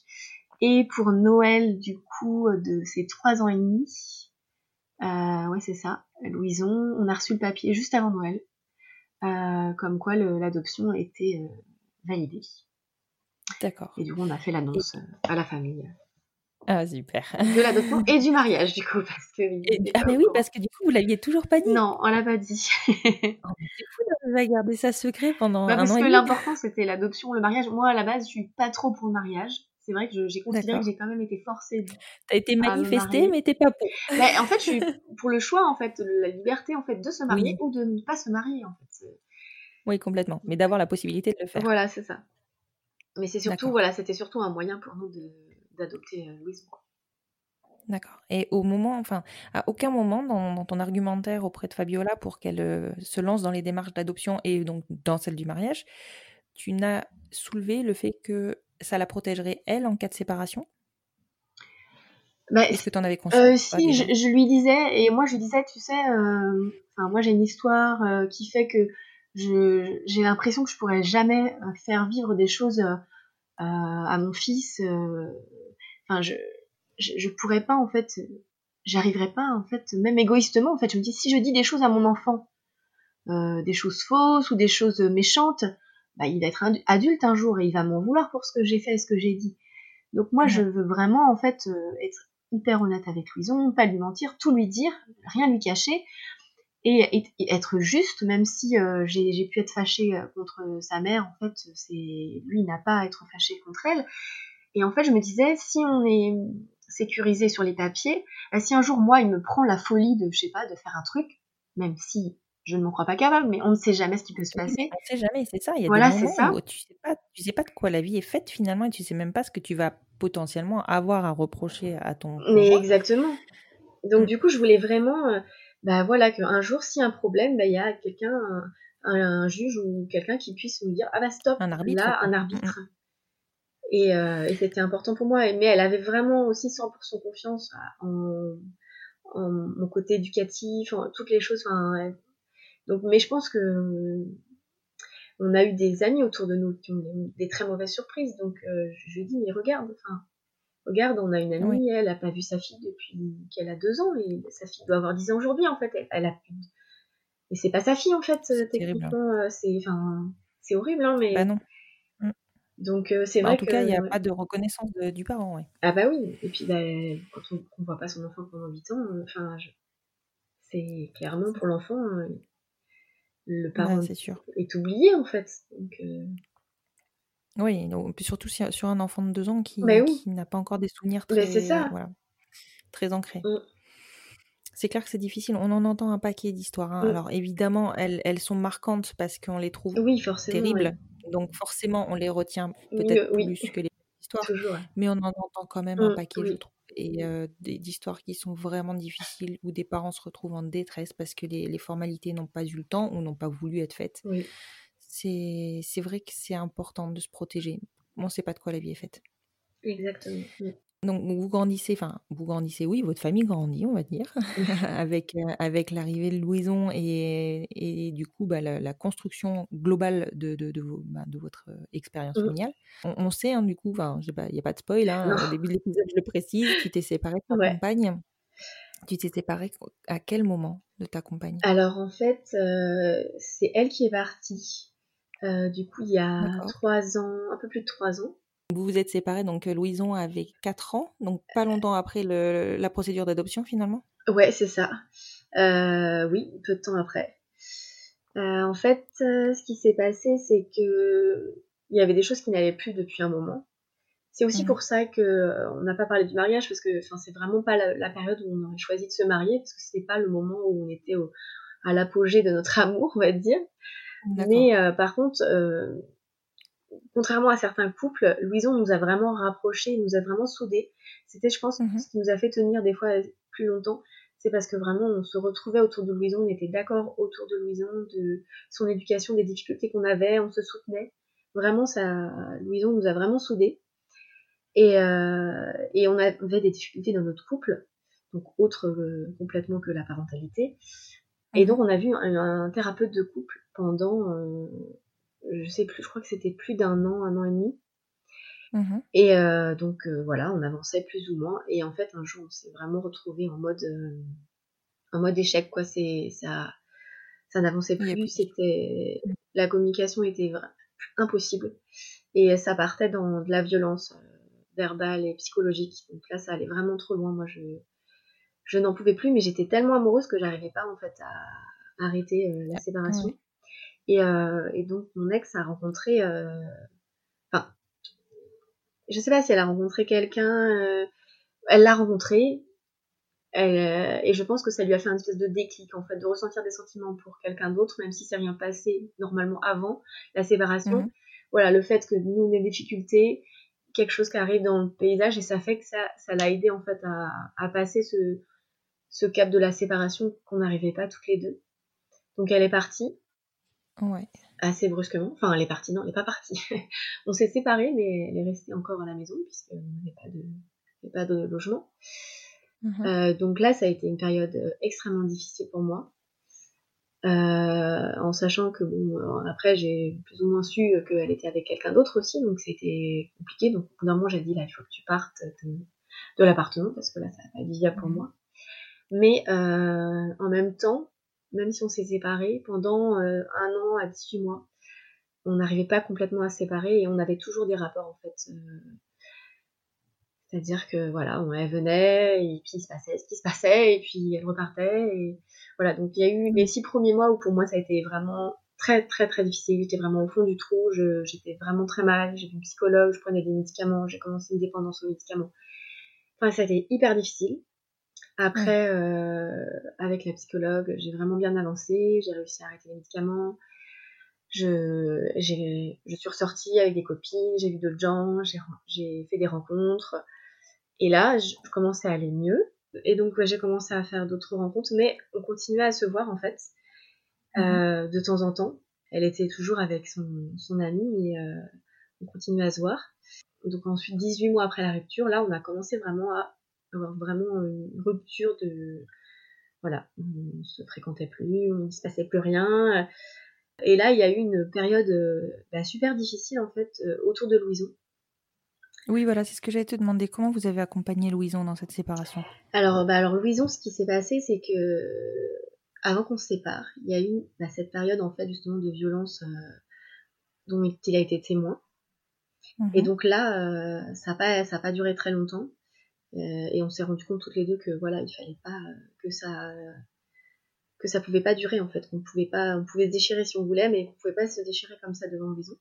Et pour Noël du coup de ses trois ans et demi, euh, ouais c'est ça, Louison, on a reçu le papier juste avant Noël, euh, comme quoi l'adoption était validée. D'accord. Et du coup, on a fait l'annonce à la famille Ah, super. de l'adoption et du mariage, du coup, parce que. Et- ah, mais oui, parce que du coup, vous l'aviez toujours pas dit. Non, on l'a pas dit. Oh, mais c'est fou d'avoir gardé ça secret pendant Bah, un parce an que l'important, c'était l'adoption, le mariage. Moi, à la base, je suis pas trop pour le mariage. C'est vrai que j'ai considéré que j'ai quand même été forcée. T'as été à manifestée, mais t'es pas pour. Bah, en fait, je suis pour le choix, en fait, la liberté, en fait, de se marier Oui. ou de ne pas se marier, en fait. Oui, complètement. Mais d'avoir la possibilité de le faire. Voilà, c'est ça. Mais c'est surtout, voilà, c'était surtout un moyen pour nous de- d'adopter euh, Louise. D'accord. Et au moment, enfin, à aucun moment dans, dans ton argumentaire auprès de Fabiola pour qu'elle euh, se lance dans les démarches d'adoption et donc dans celle du mariage, tu n'as soulevé le fait que ça la protégerait elle en cas de séparation? Bah, Est-ce que tu en avais conscience Euh, si, je, je lui disais, et moi je lui disais, tu sais, euh, moi j'ai une histoire euh, qui fait que j'ai l'impression que je pourrais jamais faire vivre des choses à mon fils. Enfin, je, je, je pourrais pas en fait, j'arriverais pas en fait, même égoïstement en fait. Je me dis, si je dis des choses à mon enfant, euh, des choses fausses ou des choses méchantes, bah, il va être adu- adulte un jour et il va m'en vouloir pour ce que j'ai fait et ce que j'ai dit. Donc moi, je veux vraiment en fait euh, être hyper honnête avec Louison, pas lui mentir, tout lui dire, rien lui cacher, et, et- et être juste, même si euh, j'ai pu être fâchée contre sa mère, en fait, c'est lui n'a pas à être fâché contre elle. Et en fait, je me disais, si on est sécurisé sur les papiers, bah, si un jour moi il me prend la folie de, je sais pas, de faire un truc, même si je ne m'en crois pas capable, mais on ne sait jamais ce qui peut se Oui, passer. on sait jamais, c'est ça. Il y a Voilà, des c'est moments ça. où tu sais pas, tu sais pas de quoi la vie est faite finalement et tu sais même pas ce que tu vas potentiellement avoir à reprocher à ton Mais exactement. Donc Mm. du coup, je voulais vraiment, euh, bah voilà, qu'un jour, s'il y a un problème, bah il y a quelqu'un, un, un- un juge ou quelqu'un qui puisse nous dire, ah bah stop, Un arbitre, là, un Mm, arbitre. Et, euh, et c'était important pour moi. Mais elle avait vraiment aussi 100% confiance en, en mon côté éducatif, en toutes les choses. Enfin, donc, mais je pense que on a eu des amis autour de nous qui ont des, des très mauvaises surprises. Donc euh, je lui ai dit, mais regarde, enfin, regarde, on a une amie, Oui. elle a pas vu sa fille depuis qu'elle a deux ans, et sa fille doit avoir dix ans aujourd'hui en fait. Elle, elle a plus Et c'est pas sa fille en fait, euh, techniquement. euh, C'est, enfin, c'est horrible, hein, mais. Bah non. Donc euh, c'est Bah, vrai en tout que. cas, il n'y a pas de reconnaissance de- du parent, ouais. Ah bah oui, et puis bah, quand on ne voit pas son enfant pendant 8 ans, euh, enfin, je- c'est clairement pour l'enfant, euh, le parent Ouais, c'est sûr. est oublié en fait. Donc, euh, Oui, donc, surtout si- sur un enfant de deux ans qui, Mais oui. qui n'a pas encore des souvenirs très, c'est ça. voilà, très ancrés. Mm. C'est clair que c'est difficile. On en entend un paquet d'histoires. hein. Mm. Alors évidemment, elles, elles sont marquantes parce qu'on les trouve oui, forcément. terribles. ouais. Donc forcément, on les retient peut-être oui. plus que les histoires. Toujours. Mais on en entend quand même un Mm, paquet, oui. je trouve. Et euh, d'histoires qui sont vraiment difficiles, où des parents se retrouvent en détresse parce que les, les formalités n'ont pas eu le temps ou n'ont pas voulu être faites. C'est c'est vrai que c'est important de se protéger. On ne sait pas de quoi la vie est faite. Exactement. Donc vous grandissez, enfin vous grandissez, oui, votre famille grandit, on va dire, avec, euh, avec l'arrivée de Louison et, et du coup bah, la, la construction globale de, de, de, vos- bah, de votre euh, expérience Mm. familiale. On, on sait, hein, du coup, enfin, il n'y a pas de spoil, hein, Non. au début de l'épisode, je le précise, tu t'es séparée de ta Ouais. compagne. Tu t'es séparée à quel moment de ta compagne? Alors en fait, euh, c'est elle qui est partie. Euh, du coup, il y a D'accord. trois ans, un peu plus de trois ans. Vous vous êtes séparés, donc Louison avait 4 ans, donc pas longtemps après le, la procédure d'adoption finalement? Ouais, c'est ça. Euh, oui, peu de temps après. Euh, en fait, euh, ce qui s'est passé, c'est que il y avait des choses qui n'allaient plus depuis un moment. C'est aussi Mhm. pour ça que on n'a pas parlé du mariage parce que, enfin, c'est vraiment pas la, la période où on aurait choisi de se marier parce que c'était pas le moment où on était au- à l'apogée de notre amour, on va dire. Mais par contre, contrairement à certains couples, Louison nous a vraiment rapprochés, nous a vraiment soudés. C'était, je pense, Mhm. ce qui nous a fait tenir des fois plus longtemps. C'est parce que vraiment, on se retrouvait autour de Louison, on était d'accord autour de Louison, de son éducation, des difficultés qu'on avait, on se soutenait. Vraiment, ça, Louison nous a vraiment soudés. Et, euh, et on avait des difficultés dans notre couple, donc autre euh, complètement que la parentalité. Et Mhm. donc, on a vu un, un thérapeute de couple pendant, euh, je sais plus, je crois que c'était plus d'un an, un an et demi. Mhm. Et euh, donc, euh, voilà, on avançait plus ou moins. Et en fait, un jour, on s'est vraiment retrouvé en mode, euh, en mode échec, quoi. C'est, ça, ça n'avançait plus. C'était, la communication était impossible. Et ça partait dans de la violence euh, verbale et psychologique. Donc là, ça allait vraiment trop loin. Moi, je, je n'en pouvais plus, mais j'étais tellement amoureuse que j'arrivais pas en fait à arrêter euh, la séparation. Et, euh, et donc mon ex a rencontré, euh, enfin, je sais pas si elle a rencontré quelqu'un, euh, elle l'a rencontré, elle, euh, et je pense que ça lui a fait un espèce de déclic en fait, de ressentir des sentiments pour quelqu'un d'autre, même si c'est rien passé normalement avant la séparation. Mhm. Voilà, le fait que nous on ait des difficultés, quelque chose qui arrive dans le paysage, et ça fait que ça, ça l'a aidé en fait à, à passer ce, ce cap de la séparation qu'on n'arrivait pas toutes les deux. Donc elle est partie Ouais. assez brusquement. Enfin, elle est partie, non, elle n'est pas partie. on s'est séparés, mais elle est restée encore à la maison puisqu'on n'avait pas de, pas logement. Mhm. Euh, donc là, ça a été une période euh, extrêmement difficile pour moi. Euh, en sachant que bon, après j'ai plus ou moins su qu'elle était avec quelqu'un d'autre aussi, donc c'était compliqué. Donc au bout d'un moment, j'ai dit là, il faut que tu partes de, de l'appartement parce que là, ça va pas viable pour Mhm. moi. Mais euh, en même temps, même si on s'est séparés pendant euh, un an à 18 mois, on n'arrivait pas complètement à se séparer et on avait toujours des rapports en fait. euh, c'est-à-dire que voilà, elle venait et puis il se passait ce qui se passait et puis elle repartait et voilà. Donc il y a eu les six premiers mois où pour moi ça a été vraiment très très très difficile. J'étais vraiment au fond du trou, j'étais vraiment très mal. J'ai vu une psychologue, je prenais des médicaments, j'ai commencé une dépendance aux médicaments. Enfin, ça a été hyper difficile. Après, euh, avec la psychologue, j'ai vraiment bien avancé, j'ai réussi à arrêter les médicaments. Je, je suis ressortie avec des copines, j'ai vu d'autres gens, j'ai, fait des rencontres. Et là, je, je commençais à aller mieux. Et donc, ouais, j'ai commencé à faire d'autres rencontres, mais on continuait à se voir en fait, euh, de temps en temps. Elle était toujours avec son, son amie, mais euh, on continuait à se voir. Donc ensuite, 18 mois après la rupture, là, on a commencé vraiment à avoir vraiment une rupture de... Voilà, on se fréquentait plus, on ne se passait plus rien. Et là, il y a eu une période euh, bah, super difficile, en fait, euh, autour de Louison. Oui, voilà, c'est ce que j'allais te demander. Comment vous avez accompagné Louison dans cette séparation? Alors, bah, alors Louison, ce qui s'est passé, c'est que avant qu'on se sépare, il y a eu bah, cette période, en fait, justement, de violence euh, dont il a été témoin. Mhm. Et donc là, euh, ça n'a pas, ça a pas duré très longtemps. Euh, et on s'est rendu compte toutes les deux que voilà, il fallait pas euh, que ça que ça pouvait pas durer en fait, qu'on pouvait pas, on pouvait se déchirer si on voulait, mais qu'on pouvait pas se déchirer comme ça devant Louison.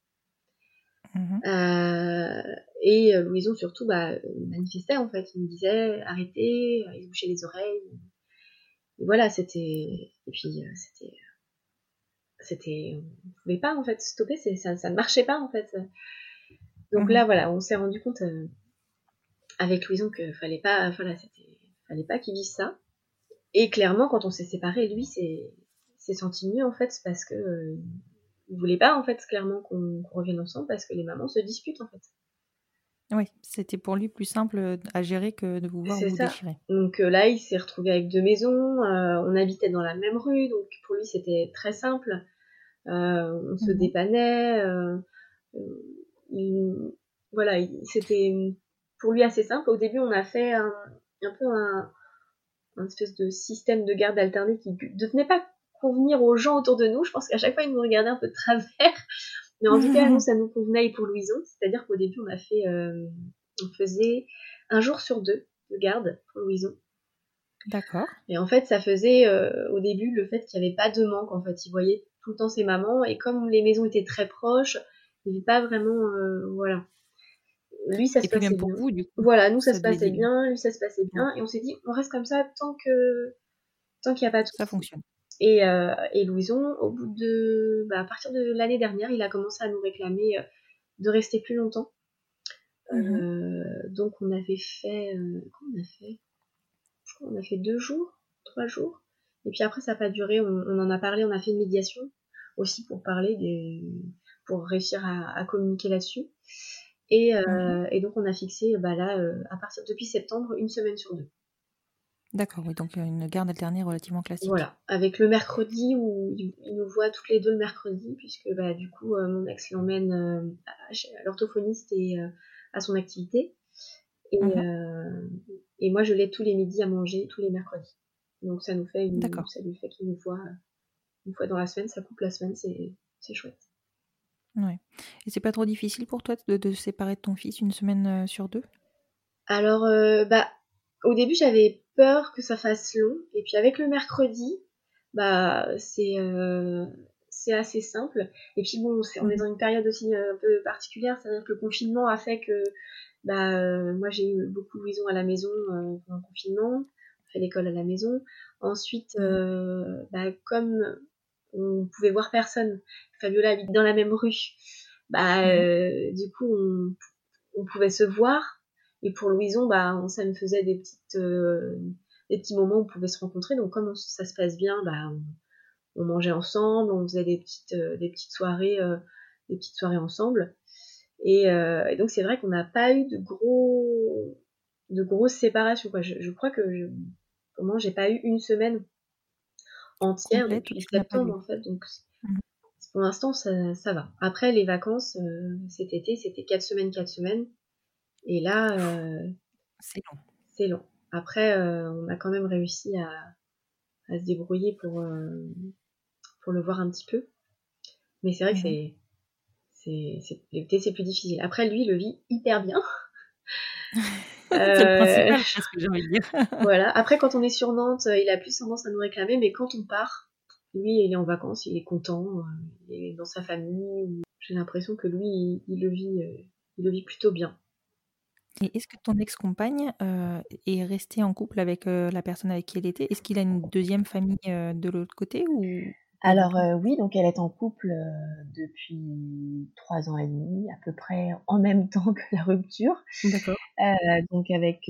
Mhm. Euh, et Louison surtout bah, manifestait en fait, il me disait arrêtez, il bouchait les oreilles. Et voilà, c'était et puis c'était c'était on pouvait pas en fait stopper, ça, ça ne marchait pas en fait. Donc Mhm. là voilà, on s'est rendu compte euh, avec Louison que fallait pas, voilà, c'était, fallait pas qu'il vise ça. Et clairement, quand on s'est séparés, lui, c'est, s'est senti mieux en fait, parce que euh, il voulait pas en fait clairement qu'on revienne ensemble parce que les mamans se disputent en fait. Oui, c'était pour lui plus simple à gérer que de vous voir vous déchirer. Donc là, il s'est retrouvé avec deux maisons. on habitait dans la même rue, donc pour lui c'était très simple. on se mmh dépannait. voilà, c'était pour lui assez simple. Au début, on a fait un, un peu un, un espèce de système de garde alterné qui ne tenait pas convenir aux gens autour de nous. Je pense qu'à chaque fois, ils nous regardaient un peu de travers. Mais en tout cas, nous, ça nous convenait pour Louison. C'est-à-dire qu'au début, on a fait, euh, on faisait un jour sur deux de garde pour Louison. D'accord. Et en fait, ça faisait euh, au début le fait qu'il n'y avait pas de manque. En fait, il voyait tout le temps ses mamans. Et comme les maisons étaient très proches, il n'y avait pas vraiment, euh, voilà, lui ça se passait pour bien. vous du coup. Voilà, nous ça, se passait bien, lui ça se passait bien, et on s'est dit on reste comme ça tant que tant qu'il n'y a pas de ça fonctionne. Et, euh, et Louison, au bout de, bah, à partir de l'année dernière, il a commencé à nous réclamer euh, de rester plus longtemps. Mmh euh, donc on avait fait, euh, on a fait? Je crois qu'on a fait deux jours, trois jours. Et puis après ça n'a pas duré, on, on, en a parlé, on a fait une médiation aussi pour parler des, pour réussir à, à communiquer là-dessus. Et, euh, mmh et, donc on a fixé bah là, euh, à partir depuis septembre, une semaine sur deux. D'accord, oui, donc une garde alternée relativement classique. Voilà, avec le mercredi où il nous voit toutes les deux le mercredi, puisque bah, du coup euh, mon ex l'emmène à, l'orthophoniste et à son activité. Et, mmh et moi je l'aide tous les midis à manger, tous les mercredis. Donc ça nous fait une, ça lui fait qu'il nous voit une fois dans la semaine, ça coupe la semaine, c'est chouette. Ouais. Et c'est pas trop difficile pour toi de, de séparer de ton fils une semaine euh, sur deux? Alors, euh, bah, au début, j'avais peur que ça fasse long. Et puis avec le mercredi, bah, c'est euh, c'est assez simple. Et puis bon, on est mmh. dans une période aussi un peu particulière, c'est-à-dire que le confinement a fait que bah, moi j'ai eu beaucoup de Louison à la maison pendant le confinement, on fait l'école à la maison. Ensuite, mmh. bah, comme on pouvait voir personne. Fabiola habite dans la même rue. Bah, mhm. euh, du coup, on, pouvait se voir. Et pour Louison, bah, ça nous faisait des petites, euh, des petits moments où on pouvait se rencontrer. Donc, comme ça se passe bien, bah, on, mangeait ensemble, on faisait des petites, euh, des petites soirées, des petites soirées ensemble. Et, donc, c'est vrai qu'on n'a pas eu de gros, de grosses séparations. Quoi. Je, crois que, je, comment, j'ai pas eu une semaine entière depuis septembre en fait. Donc mmh. pour l'instant ça, ça, va. Après les vacances euh, cet été c'était 4 semaines 4 semaines et là euh, c'est long. C'est long. Après euh, on a quand même réussi à, à se débrouiller pour pour le voir un petit peu. Mais c'est vrai que mmh. c'est c'est l'été c'est plus difficile. Après lui il le vit hyper bien. c'est le principal, c'est ce que j'ai envie de dire. voilà. Après, quand on est sur Nantes, euh, il a plus tendance à nous réclamer, mais quand on part, lui, il est en vacances, il est content, euh, il est dans sa famille. J'ai l'impression que lui, il, le vit, euh, il le vit plutôt bien. Et est-ce que ton ex-compagne est restée en couple avec la personne avec qui elle était? Est-ce qu'il a une deuxième famille de l'autre côté ou alors euh, oui, donc elle est en couple euh, depuis trois ans et demi, à peu près en même temps que la rupture. D'accord. Euh, donc avec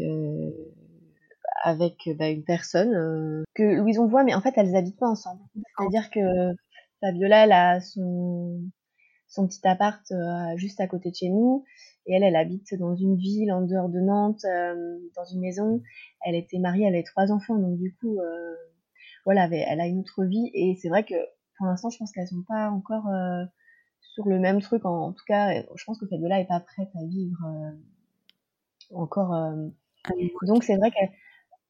avec bah, une personne que Louison voit, mais en fait elles habitent pas ensemble. C'est-à-dire que Fabiola elle a son son petit appart juste à côté de chez nous et elle elle habite dans une ville en dehors de Nantes, dans une maison. Elle était mariée, elle avait trois enfants, donc du coup voilà, elle a une autre vie et c'est vrai que pour l'instant, je pense qu'elles sont pas encore euh, sur le même truc. En, tout cas, je pense que Fabiola est pas prête à vivre euh, encore. Euh, ah donc c'est vrai qu'elle,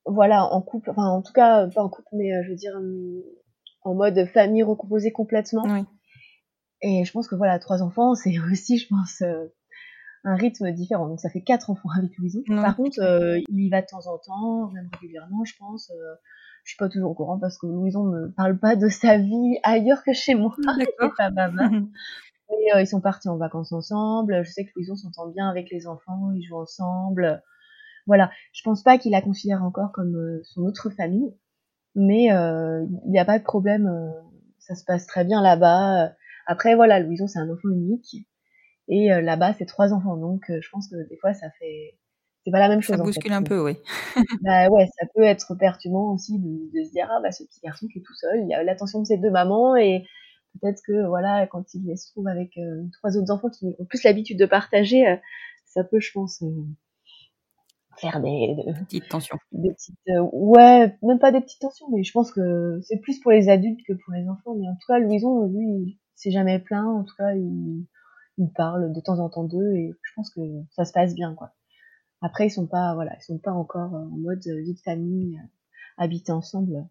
voilà, en couple, enfin en tout cas pas en couple, mais je veux dire en mode famille recomposée complètement. Et je pense que voilà, trois enfants, c'est aussi, je pense, un rythme différent. Donc ça fait quatre enfants avec Louison. Par contre, il y va de temps en temps, même régulièrement, je pense je suis pas toujours au courant parce que Louison me parle pas de sa vie ailleurs que chez moi. D'accord. pas Mais euh, ils sont partis en vacances ensemble. Je sais que Louison s'entend bien avec les enfants, ils jouent ensemble. Voilà. Je pense pas qu'il la considère encore comme euh, son autre famille, mais euh, il n'y a pas de problème. ça se passe très bien là-bas. Après, voilà, Louison c'est un enfant unique et là-bas c'est trois enfants, donc je pense que des fois ça fait c'est pas la même chose. Ça bouscule un peu, oui. bah ouais, ça peut être perturbant aussi de, se dire ah bah ce petit garçon qui est tout seul, il y a l'attention de ses deux mamans et peut-être que voilà, quand il se trouve avec trois autres enfants qui ont plus l'habitude de partager, ça peut, je pense, faire des, petites tensions. Des petites, ouais, même pas des petites tensions, mais je pense que c'est plus pour les adultes que pour les enfants. Mais en tout cas, Louison, lui, c'est jamais plein. En tout cas, il, il parle de temps en temps d'eux et je pense que ça se passe bien, quoi. Après, ils sont pas, voilà, ils sont pas encore en mode vie de famille, habiter ensemble.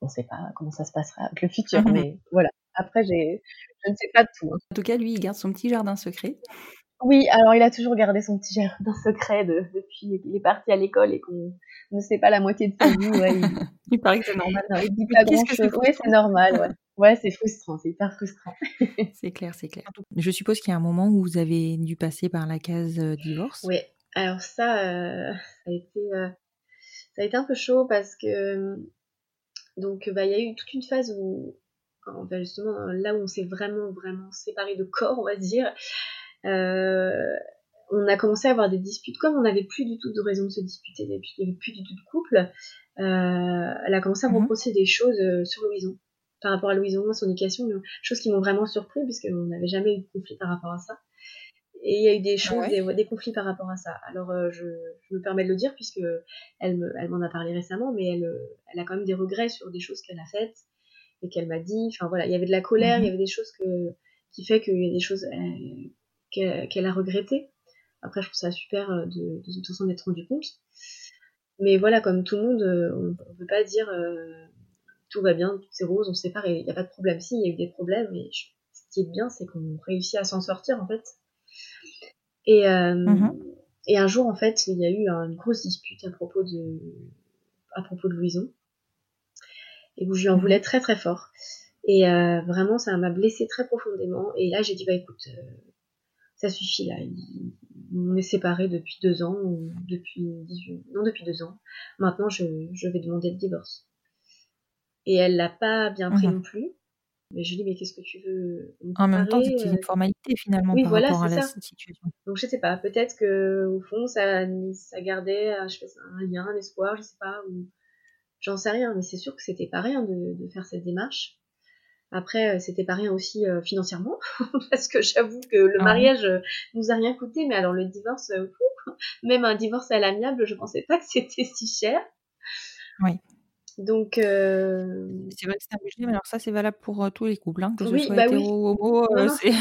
On sait pas comment ça se passera avec le futur, mais voilà. Après, j'ai, je ne sais pas tout. Hein. En tout cas, lui, il garde son petit jardin secret. Oui, alors il a toujours gardé son petit jardin secret depuis qu'il est parti à l'école et qu'on ne sait pas la moitié de sa vie. Ouais, il... paraît que c'est normal. il dit pas grand chose. Oui, c'est normal. Ouais, ouais c'est frustrant, c'est hyper frustrant. c'est clair, c'est clair. Je suppose qu'il y a un moment où vous avez dû passer par la case euh, divorce? Oui, alors ça, euh, ça, a été, euh, ça a été un peu chaud parce que donc bah il y a eu toute une phase où justement là où on s'est vraiment vraiment séparé de corps, on va dire. On a commencé à avoir des disputes. Comme on n'avait plus du tout de raison de se disputer, et puis il n'y avait plus du tout de couple, elle a commencé à me mhm. reprocher des choses sur Louison, par rapport à Louison, son éducation, choses qui m'ont vraiment surpris, puisqu'on n'avait jamais eu de conflit par rapport à ça. Et il y a eu des ah choses, des, conflits par rapport à ça. Alors je, me permets de le dire, puisque elle, m'en a parlé récemment, mais elle, elle a quand même des regrets sur des choses qu'elle a faites et qu'elle m'a dit. Enfin voilà, il y avait de la colère, il y mhm. avait des choses que, qui fait qu'il y a des choses qu'elle a regretté. Après, je trouve ça super euh, de, de toute façon d'être rendu compte. Mais voilà, comme tout le monde, euh, on ne peut pas dire euh, tout va bien, c'est rose, on se sépare et il n'y a pas de problème. Si, il y a eu des problèmes, mais ce qui est bien, c'est qu'on réussit à s'en sortir en fait. Et, mm-hmm. et un jour, en fait, il y a eu une grosse dispute à propos de, à propos de Louison. Et où je lui en mm-hmm. voulais très très fort. Et vraiment, ça m'a blessé très profondément. Et là, j'ai dit, bah écoute, ça suffit là. On est séparés depuis deux ans, ou depuis 18, non depuis deux ans. Maintenant, je, vais demander le divorce. Et elle l'a pas bien pris mhm. non plus. Mais je lui dis, mais qu'est-ce que tu veux En même temps, c'est une euh formalité finalement par rapport à la situation. Donc je sais pas, peut-être que au fond, ça, ça gardait euh, je un lien, un espoir, je sais pas, ou j'en sais rien, mais c'est sûr que c'était pas rien de faire cette démarche. Après, euh, c'était pas rien aussi euh, financièrement, parce que j'avoue que le ah mariage euh, nous a rien coûté, mais alors le divorce, même un divorce à l'amiable, je pensais pas que c'était si cher. Oui. Donc. Que c'est mais alors ça, c'est valable pour tous les couples, hein, que ce soit bah hétéro ou homo, c'est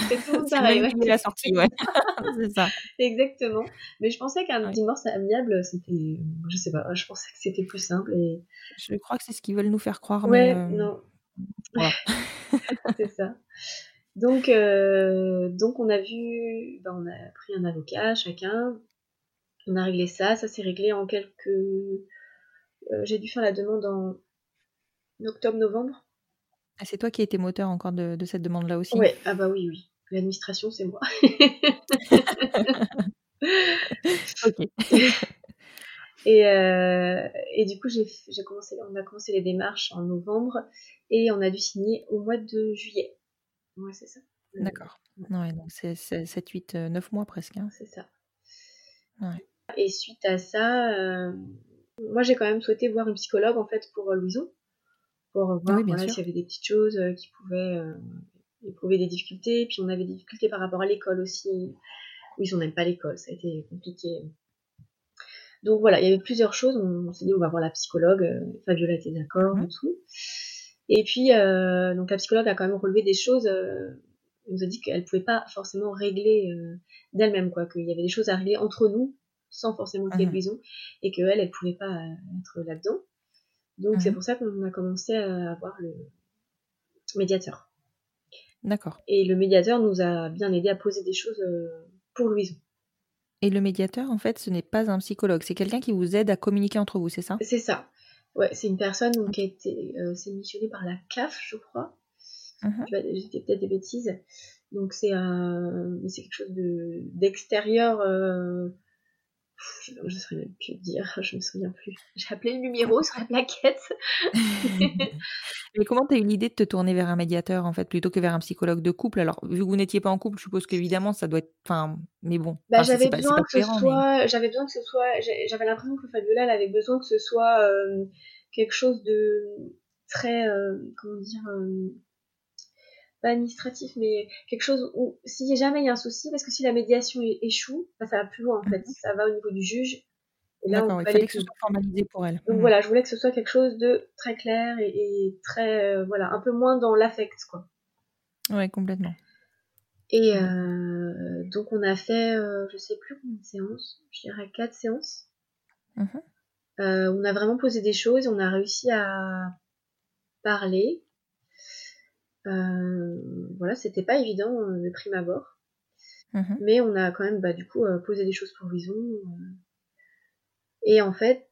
pareil. Ouais. la sortie, ouais. c'est ça. Exactement. Mais je pensais qu'un divorce amiable, c'était. Je sais pas, je pensais que c'était plus simple. Et... Je crois que c'est ce qu'ils veulent nous faire croire. Ouais, mais, non. c'est ça. Donc, euh, donc on a vu, ben, on a pris un avocat chacun, on a réglé ça, ça s'est réglé en quelques. Euh, j'ai dû faire la demande en octobre-novembre. Ah, c'est toi qui étais moteur encore de, de cette demande-là aussi? Ouais, ah bah oui, oui. L'administration, c'est moi. ok. Et, euh, et du coup, j'ai commencé, on a commencé les démarches en novembre et on a dû signer au mois de juillet. Ouais, c'est ça. D'accord. Ouais, donc c'est 7, 8, 9 mois presque. Hein. C'est ça. Ouais. Et suite à ça, euh, moi j'ai quand même souhaité voir une psychologue en fait pour euh, Louison, pour voir voilà, s'il y avait des petites choses qui pouvaient éprouver des difficultés. Puis on avait des difficultés par rapport à l'école aussi. Oui, on n'aime pas l'école, ça a été compliqué donc voilà, il y avait plusieurs choses. On, s'est dit, on va voir la psychologue. Euh, Fabiola était d'accord et tout. Et puis, euh, donc la psychologue a quand même relevé des choses. Euh, elle nous a dit qu'elle pouvait pas forcément régler d'elle-même, quoi. Qu'il y avait des choses à régler entre nous, sans forcément qu'il y ait de et qu'elle, elle pouvait pas être là-dedans. Donc c'est pour ça qu'on a commencé à avoir le médiateur. D'accord. Et le médiateur nous a bien aidé à poser des choses pour Louison. Et le médiateur, en fait, ce n'est pas un psychologue, c'est quelqu'un qui vous aide à communiquer entre vous, c'est ça? C'est ça. Ouais, c'est une personne qui a été euh, missionnée par la CAF, je crois. Uh-huh. J'ai peut-être des bêtises. Donc c'est c'est quelque chose de d'extérieur. Euh, je ne saurais même plus dire, je me souviens plus. J'ai appelé le numéro sur la plaquette. Mais comment tu as eu l'idée de te tourner vers un médiateur en fait plutôt que vers un psychologue de couple? Alors vu que vous n'étiez pas en couple, je suppose qu'évidemment ça doit être, enfin, mais bon. Bah, j'avais besoin que ce soit, j'avais besoin que ce soit, j'avais l'impression que Fabiola elle avait besoin que ce soit euh, quelque chose de très, euh, comment dire, euh, pas administratif, mais quelque chose où si jamais il y a un souci, parce que si la médiation échoue, bah, ça va plus loin en fait, ça va au niveau du juge. Et là, il fallait que ce soit formalisé pour elle. Donc mmh. voilà, je voulais que ce soit quelque chose de très clair et, très, euh, voilà, un peu moins dans l'affect, quoi. Ouais, complètement. Et euh, donc on a fait, euh, je sais plus combien de séances, je dirais quatre séances. Mmh on a vraiment posé des choses, on a réussi à parler, euh, voilà, c'était pas évident euh, de prime abord. Mhm. Mais on a quand même bah, du coup euh, posé des choses pour Louison. Et en fait,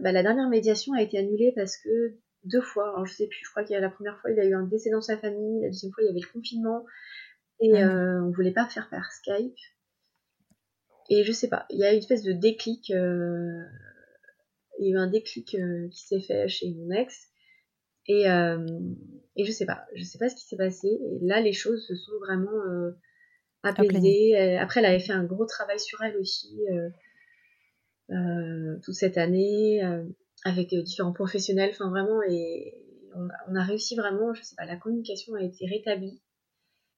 bah, la dernière médiation a été annulée parce que deux fois, alors je sais plus, je crois qu'il y a la première fois il y a eu un décès dans sa famille, la deuxième fois il y avait le confinement et mhm. on voulait pas faire par Skype. Et je sais pas, il y a une espèce de déclic, il y a eu un déclic qui s'est fait chez mon ex et, euh, et je sais pas, je sais pas ce qui s'est passé. Et là, les choses se sont vraiment euh, apaisées. Après, elle avait fait un gros travail sur elle aussi euh, euh toute cette année avec différents professionnels. Enfin, vraiment, et on a, on a, réussi vraiment. Je sais pas, la communication a été rétablie.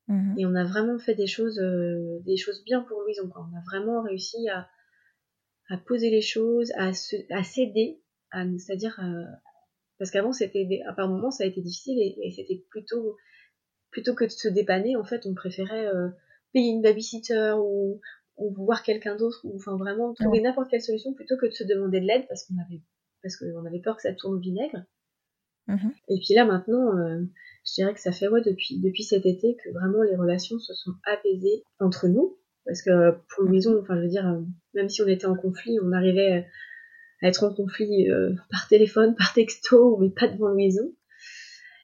Mmh et on a vraiment fait des choses, des choses bien pour Louison. Quoi. On a vraiment réussi à, à poser les choses, à, à céder, c'est-à-dire parce qu'avant, c'était par moments, ça a été difficile et, c'était plutôt plutôt que de se dépanner, en fait, on préférait euh, payer une babysitter ou, ou voir quelqu'un d'autre, ou enfin vraiment trouver n'importe quelle solution plutôt que de se demander de l'aide parce qu'on avait parce qu'on avait peur que ça tourne au vinaigre. Mm-hmm. Et puis là maintenant, euh, je dirais que ça fait ouais depuis depuis cet été que vraiment les relations se sont apaisées entre nous parce que pour une maison, enfin je veux dire, euh, même si on était en conflit, on arrivait à être en conflit euh, par téléphone, par texto, mais pas devant Louison.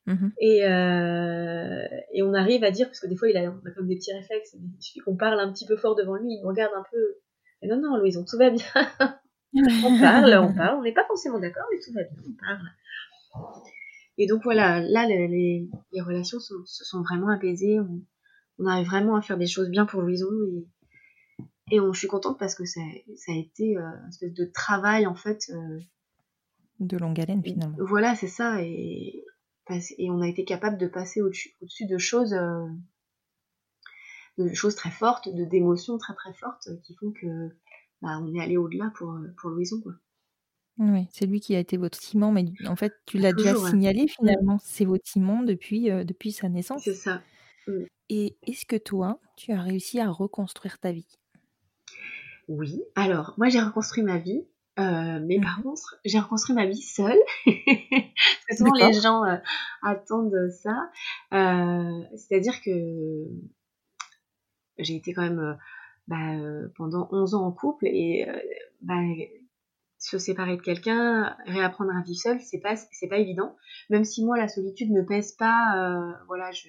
Mm-hmm. Et, euh, et on arrive à dire, parce que des fois il a, on a comme des petits réflexes, il suffit qu'on parle un petit peu fort devant lui, il regarde un peu. Et non, non, Louison, tout va bien. on parle, on parle, on n'est pas forcément d'accord, mais tout va bien, on parle. Et donc voilà, là les, les, relations se sont vraiment apaisées, on, on, arrive vraiment à faire des choses bien pour Louison et, et je suis contente parce que ça, ça a été euh, une espèce de travail en fait. Euh, de longue haleine finalement. Voilà, c'est ça. Et, et on a été capable de passer au-dessus de choses, euh, de choses très fortes, de d'émotions très très fortes qui font que bah, on est allé au-delà pour, pour Louison. Quoi. Oui, c'est lui qui a été votre ciment, mais en fait, tu l'as déjà signalé finalement. C'est votre ciment depuis, depuis sa naissance. C'est ça. Mm. Et est-ce que toi, tu as réussi à reconstruire ta vie? Oui, alors moi j'ai reconstruit ma vie, euh, mais par mhm. contre j'ai reconstruit ma vie seule. Parce que souvent les gens euh, attendent ça. Euh, c'est-à-dire que j'ai été quand même bah, pendant 11 ans en couple et bah, se séparer de quelqu'un, réapprendre à vivre seule, c'est pas c'est pas évident. Même si moi la solitude me pèse pas, voilà, je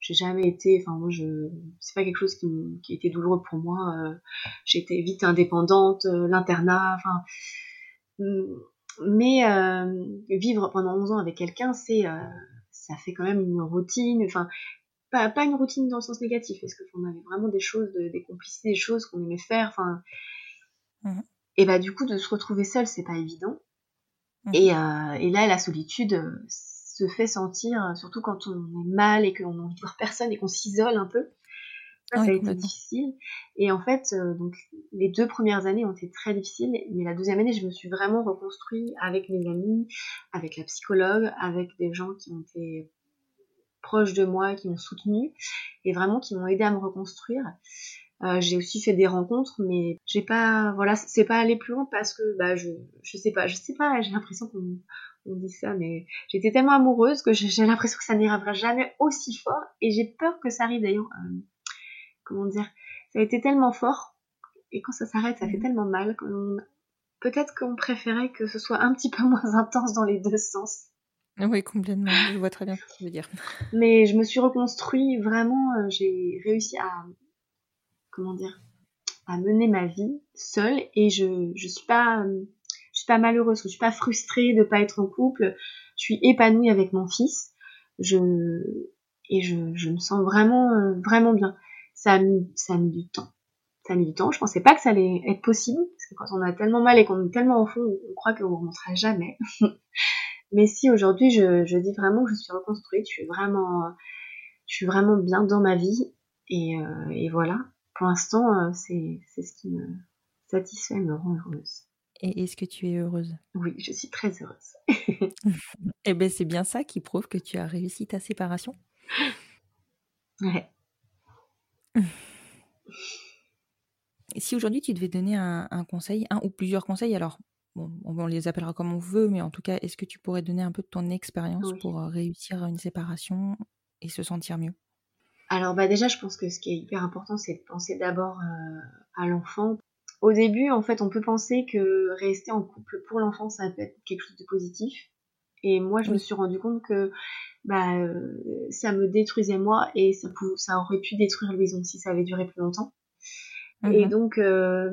j'ai jamais été enfin moi je c'est pas quelque chose qui, été douloureux pour moi euh, j'étais vite indépendante euh, l'internat enfin mm, mais euh, vivre pendant 11 ans avec quelqu'un c'est ça fait quand même une routine enfin pas, pas une routine dans le sens négatif parce que on avait vraiment des choses des complicités des choses qu'on aimait faire enfin mmh. et bah du coup de se retrouver seul c'est pas évident mmh. et, et là la solitude se fait sentir, euh, surtout quand on est mal et qu'on n'a envie de voir personne et qu'on s'isole un peu. Ça, a été difficile. Et en fait, euh, donc les deux premières années ont été très difficiles, mais la deuxième année, je me suis vraiment reconstruite avec mes amis, avec la psychologue, avec des gens qui ont été proches de moi, qui m'ont soutenue et vraiment qui m'ont aidé à me reconstruire. Euh, j'ai aussi fait des rencontres, mais j'ai pas, voilà, c'est pas allé plus loin parce que, bah, je, je sais pas, je sais pas, j'ai l'impression qu'on on dit ça, mais j'étais tellement amoureuse que j'ai l'impression que ça n'ira jamais aussi fort et j'ai peur que ça arrive d'ailleurs. Euh, comment dire Ça a été tellement fort et quand ça s'arrête, ça fait mhm. tellement mal. Peut-être qu'on préférait que ce soit un petit peu moins intense dans les deux sens. Oui, complètement. Je vois très bien ce que tu veux dire. Mais je me suis reconstruit vraiment. Euh, j'ai réussi à comment dire à mener ma vie seule et je je suis pas euh, je suis pas malheureuse, je suis pas frustrée de pas être en couple, je suis épanouie avec mon fils, je et je, je me sens vraiment euh, vraiment bien. Ça a mis ça a mis du temps, ça a mis du temps. Je pensais pas que ça allait être possible parce que quand on a tellement mal et qu'on est tellement au fond, on croit qu'on remontera jamais. Mais si aujourd'hui je, je dis vraiment que je suis reconstruite, je suis vraiment je suis vraiment bien dans ma vie et, et voilà. Pour l'instant, c'est ce qui me satisfait, me rend heureuse. Et est-ce que tu es heureuse? Oui, je suis très heureuse. Eh bien, c'est bien ça qui prouve que tu as réussi ta séparation. Ouais. Si aujourd'hui tu devais donner un, conseil, un ou plusieurs conseils, alors on, les appellera comme on veut, mais en tout cas, est-ce que tu pourrais donner un peu de ton expérience pour euh, réussir une séparation et se sentir mieux? Alors bah déjà, je pense que ce qui est hyper important, c'est de penser d'abord euh, à l'enfant. Au début, en fait, on peut penser que rester en couple pour l'enfant, ça peut être quelque chose de positif. Et moi, je me suis rendu compte que bah, euh, ça me détruisait moi et ça, ça aurait pu détruire Louison si ça avait duré plus longtemps. Et mhm. donc, euh,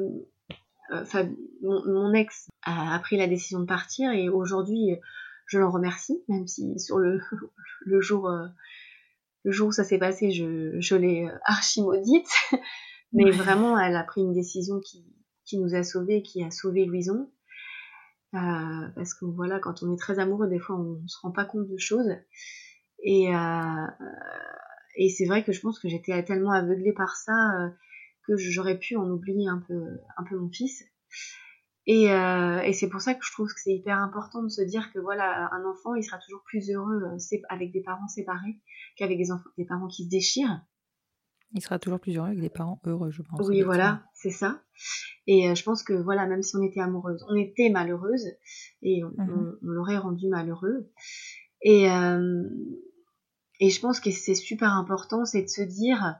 euh mon, mon, ex a, pris la décision de partir et aujourd'hui, je l'en remercie, même si sur le, le jour, le jour où ça s'est passé, je, je l'ai archi maudite. Mais vraiment, elle a pris une décision qui, qui nous a sauvés, qui a sauvé Louison. Euh, parce que voilà, quand on est très amoureux, des fois, on, se rend pas compte de choses. Et, euh, et c'est vrai que je pense que j'étais tellement aveuglée par ça euh, que j'aurais pu en oublier un peu, un peu mon fils. Et, et c'est pour ça que je trouve que c'est hyper important de se dire que voilà, un enfant, il sera toujours plus heureux avec des parents séparés qu'avec des, enfants, des parents qui se déchirent. Il sera toujours plus heureux avec des parents heureux, je pense. Oui, voilà, c'est ça. Et euh, je pense que voilà, même si on était amoureuse, on était malheureuse et on, mhm. l'aurait rendu malheureux. Et, euh, et je pense que c'est super important, c'est de se dire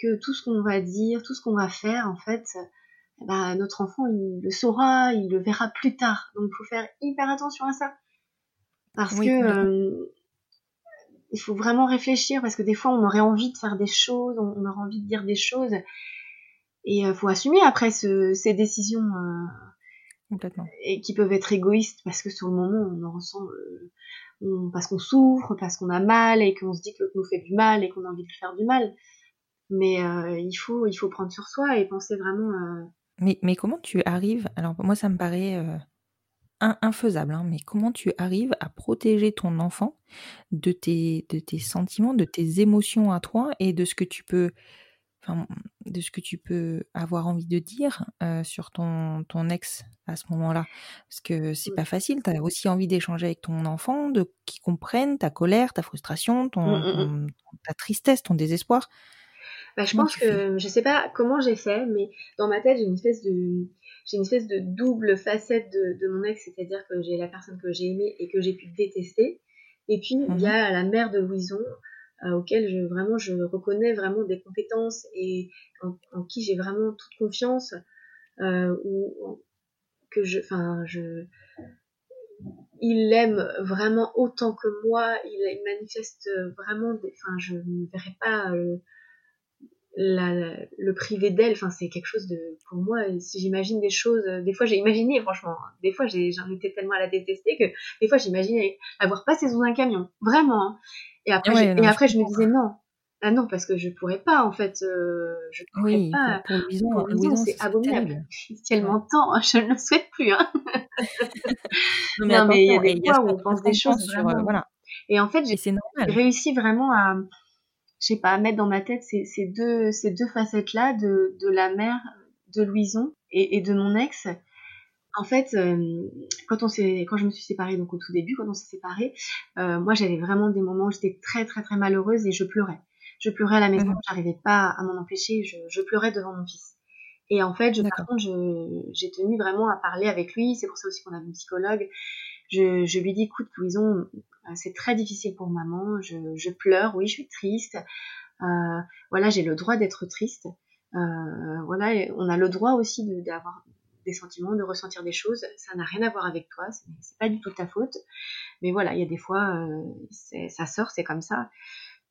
que tout ce qu'on va dire, tout ce qu'on va faire, en fait, bah, notre enfant, il le saura, il le verra plus tard. Donc, il faut faire hyper attention à ça. Parce que il faut vraiment réfléchir parce que des fois on aurait envie de faire des choses, on, aurait envie de dire des choses et il euh, faut assumer après ces décisions euh, complètement et qui peuvent être égoïstes parce que sur le moment on en ressent euh, parce qu'on souffre, parce qu'on a mal et qu'on se dit que l'autre nous fait du mal et qu'on a envie de lui faire du mal. Mais il faut il faut prendre sur soi et penser vraiment. Mais mais comment tu arrives Alors moi ça me paraît infaisable, hein, mais comment tu arrives à protéger ton enfant de tes, de tes sentiments, de tes émotions à toi et de ce que tu peux, enfin, de ce que tu peux avoir envie de dire euh, sur ton, ton ex à ce moment-là? Parce que c'est pas facile, tu as aussi envie d'échanger avec ton enfant, de qu'il comprenne ta colère, ta frustration, ton, mmh, mmh, mmh. ta tristesse, ton désespoir. Bah, je pense que, je sais pas comment j'ai fait, mais dans ma tête, j'ai une espèce de j'ai une espèce de double facette de, mon ex, c'est-à-dire que j'ai la personne que j'ai aimée et que j'ai pu détester. Et puis, il y mhm. a la mère de Louison, euh, auquel je, vraiment, je reconnais vraiment des compétences et en, qui j'ai vraiment toute confiance, euh, ou que je, enfin, je, il l'aime vraiment autant que moi, il, manifeste vraiment, enfin, je ne verrais pas le privé d'elle, enfin c'est quelque chose de pour moi. Si j'imagine des choses, euh, des fois j'ai imaginé franchement, hein. des fois j'en étais tellement à la détester que des fois j'imaginais avoir passé sous un camion, vraiment. Hein. Et après, et après je me disais non, ah non parce que je pourrais pas en fait, euh, je pourrais pas. Pour, pour c'est abominable. Si elle m'entend, je ne le souhaite plus. Hein. non mais, il y a des fois où on pense des choses sur, euh, voilà. Et en fait j'ai réussi vraiment à je sais pas, à mettre dans ma tête ces, ces deux, ces deux facettes-là de, de la mère de Louison et, et de mon ex. En fait, euh, quand on s'est, quand je me suis séparée, donc au tout début, quand on s'est séparés, euh, moi j'avais vraiment des moments où j'étais très très très malheureuse et je pleurais. Je pleurais à la maison, mmh. j'arrivais pas à m'en empêcher, je, je, pleurais devant mon fils. Et en fait, je, par contre, j'ai tenu vraiment à parler avec lui. C'est pour ça aussi qu'on a une psychologue. Je, je lui dis, écoute, Louison, c'est très difficile pour maman, je, pleure, oui, je suis triste. Euh, voilà, j'ai le droit d'être triste. Euh, voilà, on a le droit aussi d'avoir des sentiments, de ressentir des choses. Ça n'a rien à voir avec toi, c'est pas du tout ta faute. Mais voilà, il y a des fois, ça sort, c'est comme ça.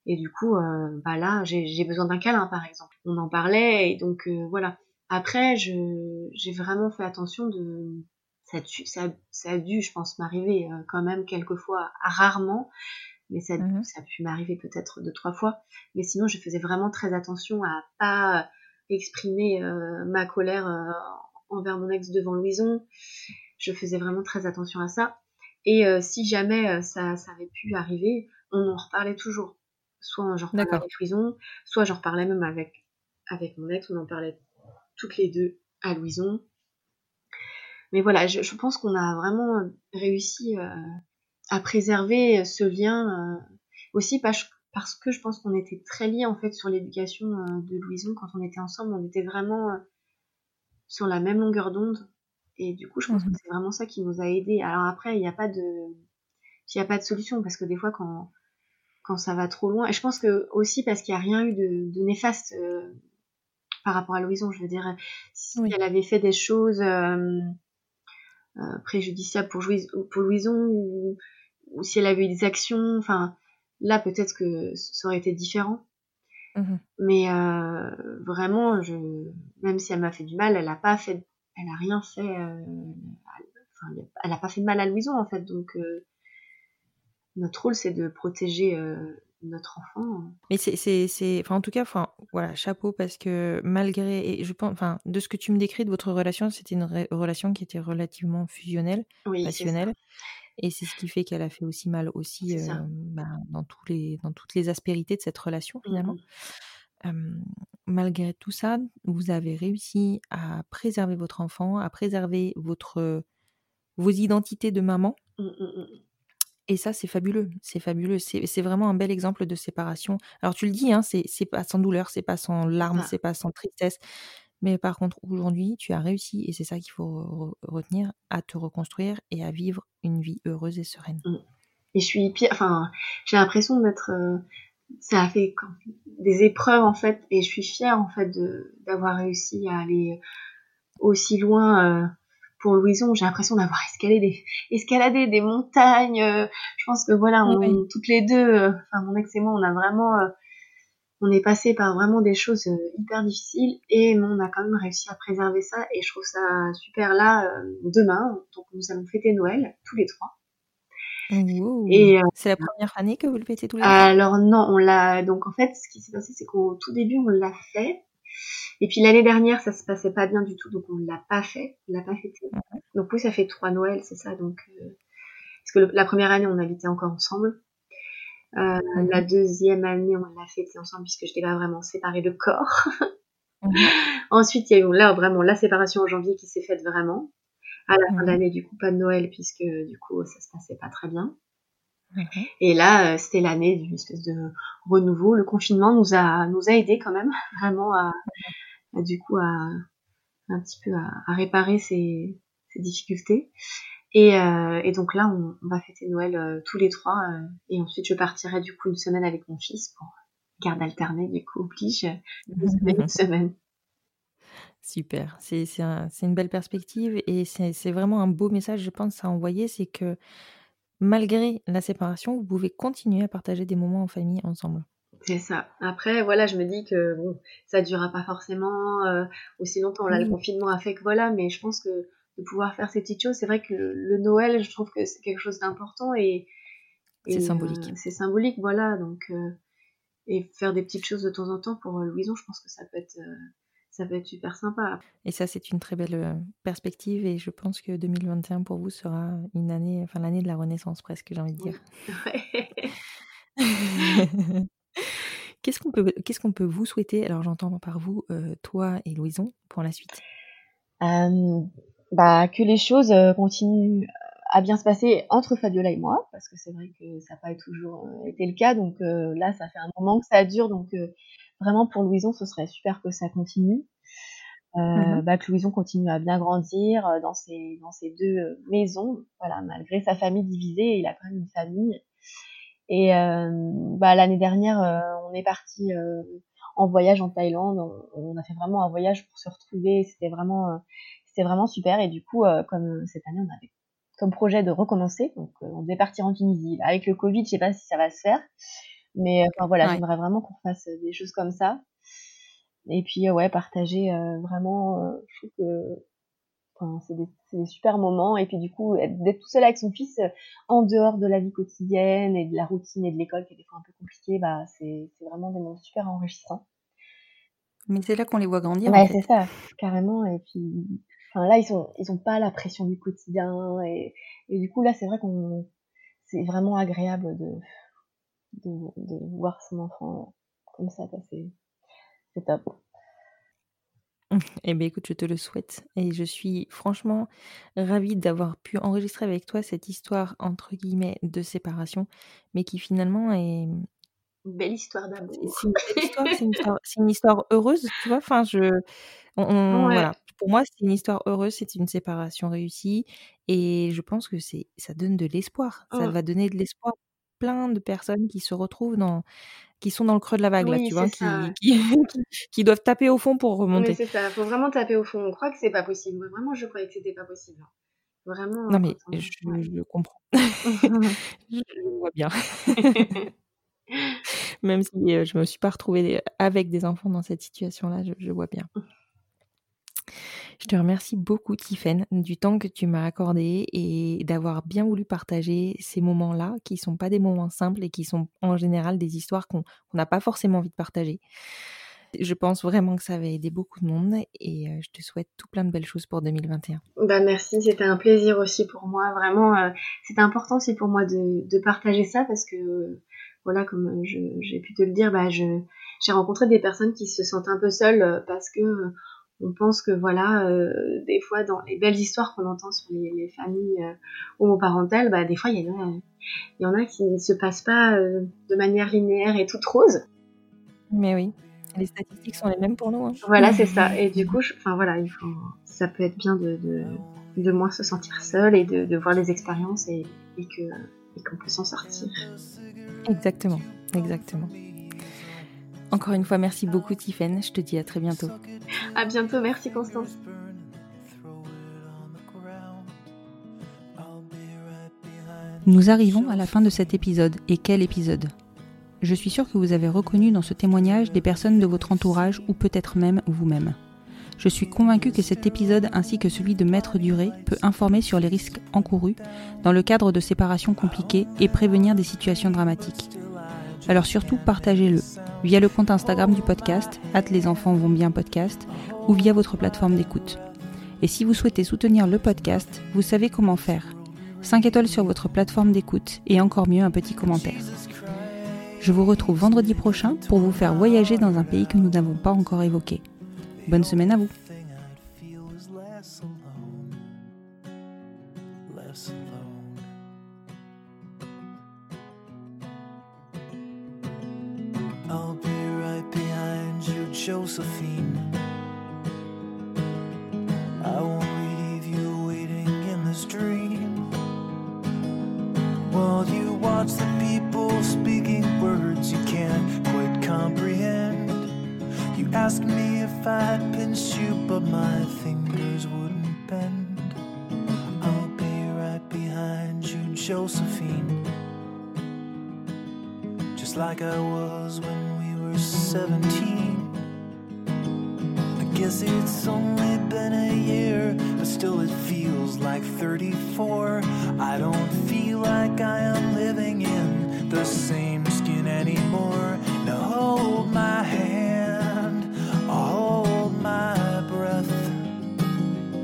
Et du coup, bah là, j'ai besoin d'un câlin, par exemple. On en parlait, et donc voilà. Après, j'ai vraiment fait attention de ça, ça, a dû, je pense, m'arriver euh, quand même quelquefois, rarement, mais ça, mmh ça a pu m'arriver peut-être deux, trois fois. Mais sinon, je faisais vraiment très attention à pas exprimer euh, ma colère euh, envers mon ex devant Louison. Je faisais vraiment très attention à ça. Et si jamais ça, ça, avait pu arriver, on en reparlait toujours. soit j'en reparlais avec Louison, soit j'en reparlais même avec, avec mon ex, on en parlait toutes les deux à Louison. Mais voilà, je, pense qu'on a vraiment réussi euh, à préserver ce lien euh, aussi parce, parce, que je pense qu'on était très liés en fait sur l'éducation euh, de Louison. Quand on était ensemble, on était vraiment sur la même longueur d'onde. Et du coup je pense que mmh c'est vraiment ça qui nous a aidés. Alors après il n'y a pas de il n'y a pas de solution parce que des fois quand quand ça va trop loin et je pense que aussi parce qu'il n'y a rien eu de, de néfaste par rapport à Louison, je veux dire si elle avait fait des choses euh, préjudiciable pour, pour Louison ou, ou, si elle avait eu des actions. Enfin, là, peut-être que ça aurait été différent. Mmh Mais euh, vraiment, je, même si elle m'a fait du mal, elle a pas fait, elle a rien fait. Euh, enfin, elle a pas fait de mal à Louison en fait. Donc notre rôle, c'est de protéger notre enfant. Mais c'est, enfin, en tout cas, enfin, voilà, chapeau parce que malgré, et je pense, enfin, de ce que tu me décris de votre relation, c'était une relation qui était relativement fusionnelle, passionnelle, et c'est ce qui fait qu'elle a fait aussi mal aussi euh, bah, dans tous les, dans toutes les aspérités de cette relation mmh finalement. malgré tout ça, vous avez réussi à préserver votre enfant, à préserver votre vos identités de maman. Mmh, mmh, et ça, c'est fabuleux, c'est fabuleux. C'est vraiment un bel exemple de séparation. Alors tu le dis, hein, c'est pas sans douleur, c'est pas sans larmes, c'est pas sans tristesse. Mais par contre, aujourd'hui, tu as réussi, et c'est ça qu'il faut retenir, à te reconstruire et à vivre une vie heureuse et sereine. Mmh. Et je suis pire, enfin, j'ai l'impression d'être, euh, ça a fait des épreuves en fait, et je suis fière en fait d'avoir réussi à aller aussi loin. Euh, pour Louison, j'ai l'impression d'avoir escaladé des, escaladé des montagnes. Euh, je pense que voilà, on, toutes les deux, euh, enfin mon ex et moi, on a vraiment, euh, on est passé par vraiment des choses hyper difficiles et on a quand même réussi à préserver ça et je trouve ça super là. demain, donc nous allons fêter Noël tous les trois. Et c'est la première année que vous le fêtez tous les trois? Alors non, on l'a. Donc en fait, ce qui s'est passé, c'est qu'au tout début, on l'a fait et puis l'année dernière, ça se passait pas bien du tout, donc on l'a pas fait, on l'a pas fêté. Donc oui, ça fait trois Noëls, c'est ça. Donc euh, parce que la première année, on habitait encore ensemble. Euh, la deuxième année, on l'a fêté ensemble puisque je n'étais pas vraiment séparée de corps. Ensuite, il y a eu là vraiment la séparation en janvier qui s'est faite vraiment. À la fin de l'année, du coup, pas de Noël puisque du coup, ça se passait pas très bien. Et là, euh, c'était l'année d'une espèce de renouveau. Le confinement nous a nous a aidé quand même vraiment à, du coup à un petit peu à, réparer ces, difficultés. Et, euh, et, donc là, on, va fêter Noël euh, tous les trois. Euh, et ensuite, je partirai du coup une semaine avec mon fils pour garde alternée, du coup, oblige une semaine. Super, c'est une belle perspective et c'est vraiment un beau message, je pense, à envoyer, c'est que malgré la séparation, vous pouvez continuer à partager des moments en famille ensemble. C'est ça. Après, voilà, je me dis que bon, ça durera pas forcément euh, aussi longtemps. Là, le confinement a fait que voilà, mais je pense que de pouvoir faire ces petites choses, c'est vrai que le, Noël, je trouve que c'est quelque chose d'important et, c'est symbolique. Euh, c'est symbolique, voilà. Donc, euh, et faire des petites choses de temps en temps pour Louison, je pense que ça peut être ça peut être super sympa. Et ça, c'est une très belle perspective et je pense que 2021 pour vous sera une année, enfin l'année de la renaissance presque, j'ai envie de dire. Qu'est-ce qu'on peut, qu'est-ce qu'on peut vous souhaiter? Alors j'entends par vous, euh, toi et Louison, pour la suite. bah, que les choses continuent à bien se passer entre Fabiola et moi, parce que c'est vrai que ça n'a pas toujours été le cas. Donc là, ça fait un moment que ça dure. Donc vraiment pour Louison, ce serait super que ça continue. Mmh bah, que Louison continue à bien grandir dans ses, dans ses deux maisons. Voilà, malgré sa famille divisée, il a quand même une famille. Et euh, bah, l'année dernière, euh, on est parti euh, en voyage en Thaïlande. On, a fait vraiment un voyage pour se retrouver. C'était vraiment, c'était vraiment super. Et du coup, comme cette année, on avait comme projet de recommencer. Donc, on devait partir en Tunisie. Avec le Covid, je sais pas si ça va se faire. Mais enfin voilà, j'aimerais vraiment qu'on fasse des choses comme ça. Et puis ouais, partager vraiment. je trouve que c'est des, super moments. Et puis du coup, d'être tout seul avec son fils euh, en dehors de la vie quotidienne et de la routine et de l'école qui est des fois un peu compliquée, bah, c'est vraiment des moments super enrichissants. Mais c'est là qu'on les voit grandir. Ouais, c'est ça, carrément. Et puis, enfin là, ils sont, ils ont pas la pression du quotidien. Et, et du coup, là, c'est vrai qu'on, c'est vraiment agréable de, de, de voir son enfant comme ça, c'est top. Eh bien, écoute, je te le souhaite. Et je suis franchement ravie d'avoir pu enregistrer avec toi cette histoire, entre guillemets, de séparation, mais qui finalement est. Une belle histoire d'amour. C'est une histoire, c'est une histoire, c'est une histoire heureuse, tu vois. Enfin, je. on- on- Ouais. Voilà. Pour moi, c'est une histoire heureuse, c'est une séparation réussie. Et je pense que c'est, ça donne de l'espoir. Ça Mm. va donner de l'espoir plein de personnes qui se retrouvent dans, qui sont dans le creux de la vague, là, tu vois, qui, doivent taper au fond pour Mais remonter. c'est ça, faut vraiment taper au fond. On croit que c'est pas possible. Moi, Vraiment, je croyais que c'était pas possible. Vraiment. Non, mais quand on- je, comprends. Je le vois bien. Même si euh, je me suis pas retrouvée avec des enfants dans cette situation-là, je, je vois bien. Je te remercie beaucoup, Tiffaine, du temps que tu m'as accordé et d'avoir bien voulu partager ces moments-là, qui sont pas des moments simples et qui sont en général des histoires qu'on n'a pas forcément envie de partager. Je pense vraiment que ça va aider beaucoup de monde et euh, je te souhaite tout plein de belles choses pour 2021. Bah merci, c'était un plaisir aussi pour moi. Vraiment, euh, c'était important aussi pour moi de, partager ça parce que, euh, voilà, comme je- j'ai pu te le dire, bah, j'ai rencontré des personnes qui se sentent un peu seules euh, parce que euh, on pense que, voilà, euh, des fois, dans les belles histoires qu'on entend sur les, les familles euh, homoparentales, bah, des fois, il y en a, il y en a qui ne se passent pas euh, de manière linéaire et toute rose. Mais oui, les statistiques sont les mêmes pour nous. hein. Voilà, c'est ça. Et du coup, enfin voilà, il faut, ça peut être bien de, de, de moins se sentir seul et de, de voir les expériences et, et que et qu'on peut s'en sortir. Exactement, exactement. Encore une fois, merci beaucoup, Tiffaine. Je te dis à très bientôt. À bientôt, merci Constance. Nous arrivons à la fin de cet épisode. Et quel épisode? Je suis sûre que vous avez reconnu dans ce témoignage des personnes de votre entourage ou peut-être même vous-même. Je suis convaincue que cet épisode ainsi que celui de Maître Duré peut informer sur les risques encourus dans le cadre de séparations compliquées et prévenir des situations dramatiques. Alors surtout partagez-le via le compte Instagram du podcast, hâte les enfants vont bien podcast, ou via votre plateforme d'écoute. Et si vous souhaitez soutenir le podcast, vous savez comment faire. 5 étoiles sur votre plateforme d'écoute et encore mieux un petit commentaire. Je vous retrouve vendredi prochain pour vous faire voyager dans un pays que nous n'avons pas encore évoqué. Bonne semaine à vous. Josephine. I won't leave you waiting in this dream. While you watch the people speaking words you can't quite comprehend. You asked me if I'd pinch you, but my fingers wouldn't bend. I'll be right behind you, Josephine. Just like I was when we were 17. Still it feels like 34. I don't feel like I am living in the same skin anymore. Now hold my hand, hold my breath.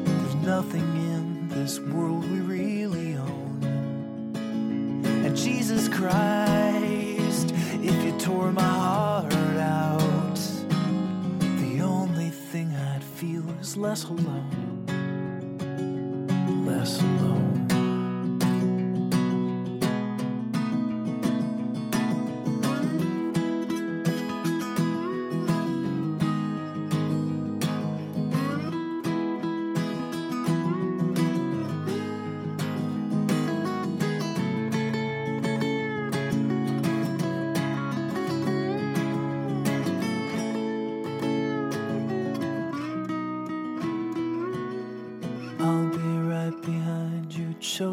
There's nothing in this world we really own. And Jesus Christ, if you tore my heart out, the only thing I'd feel is less alone.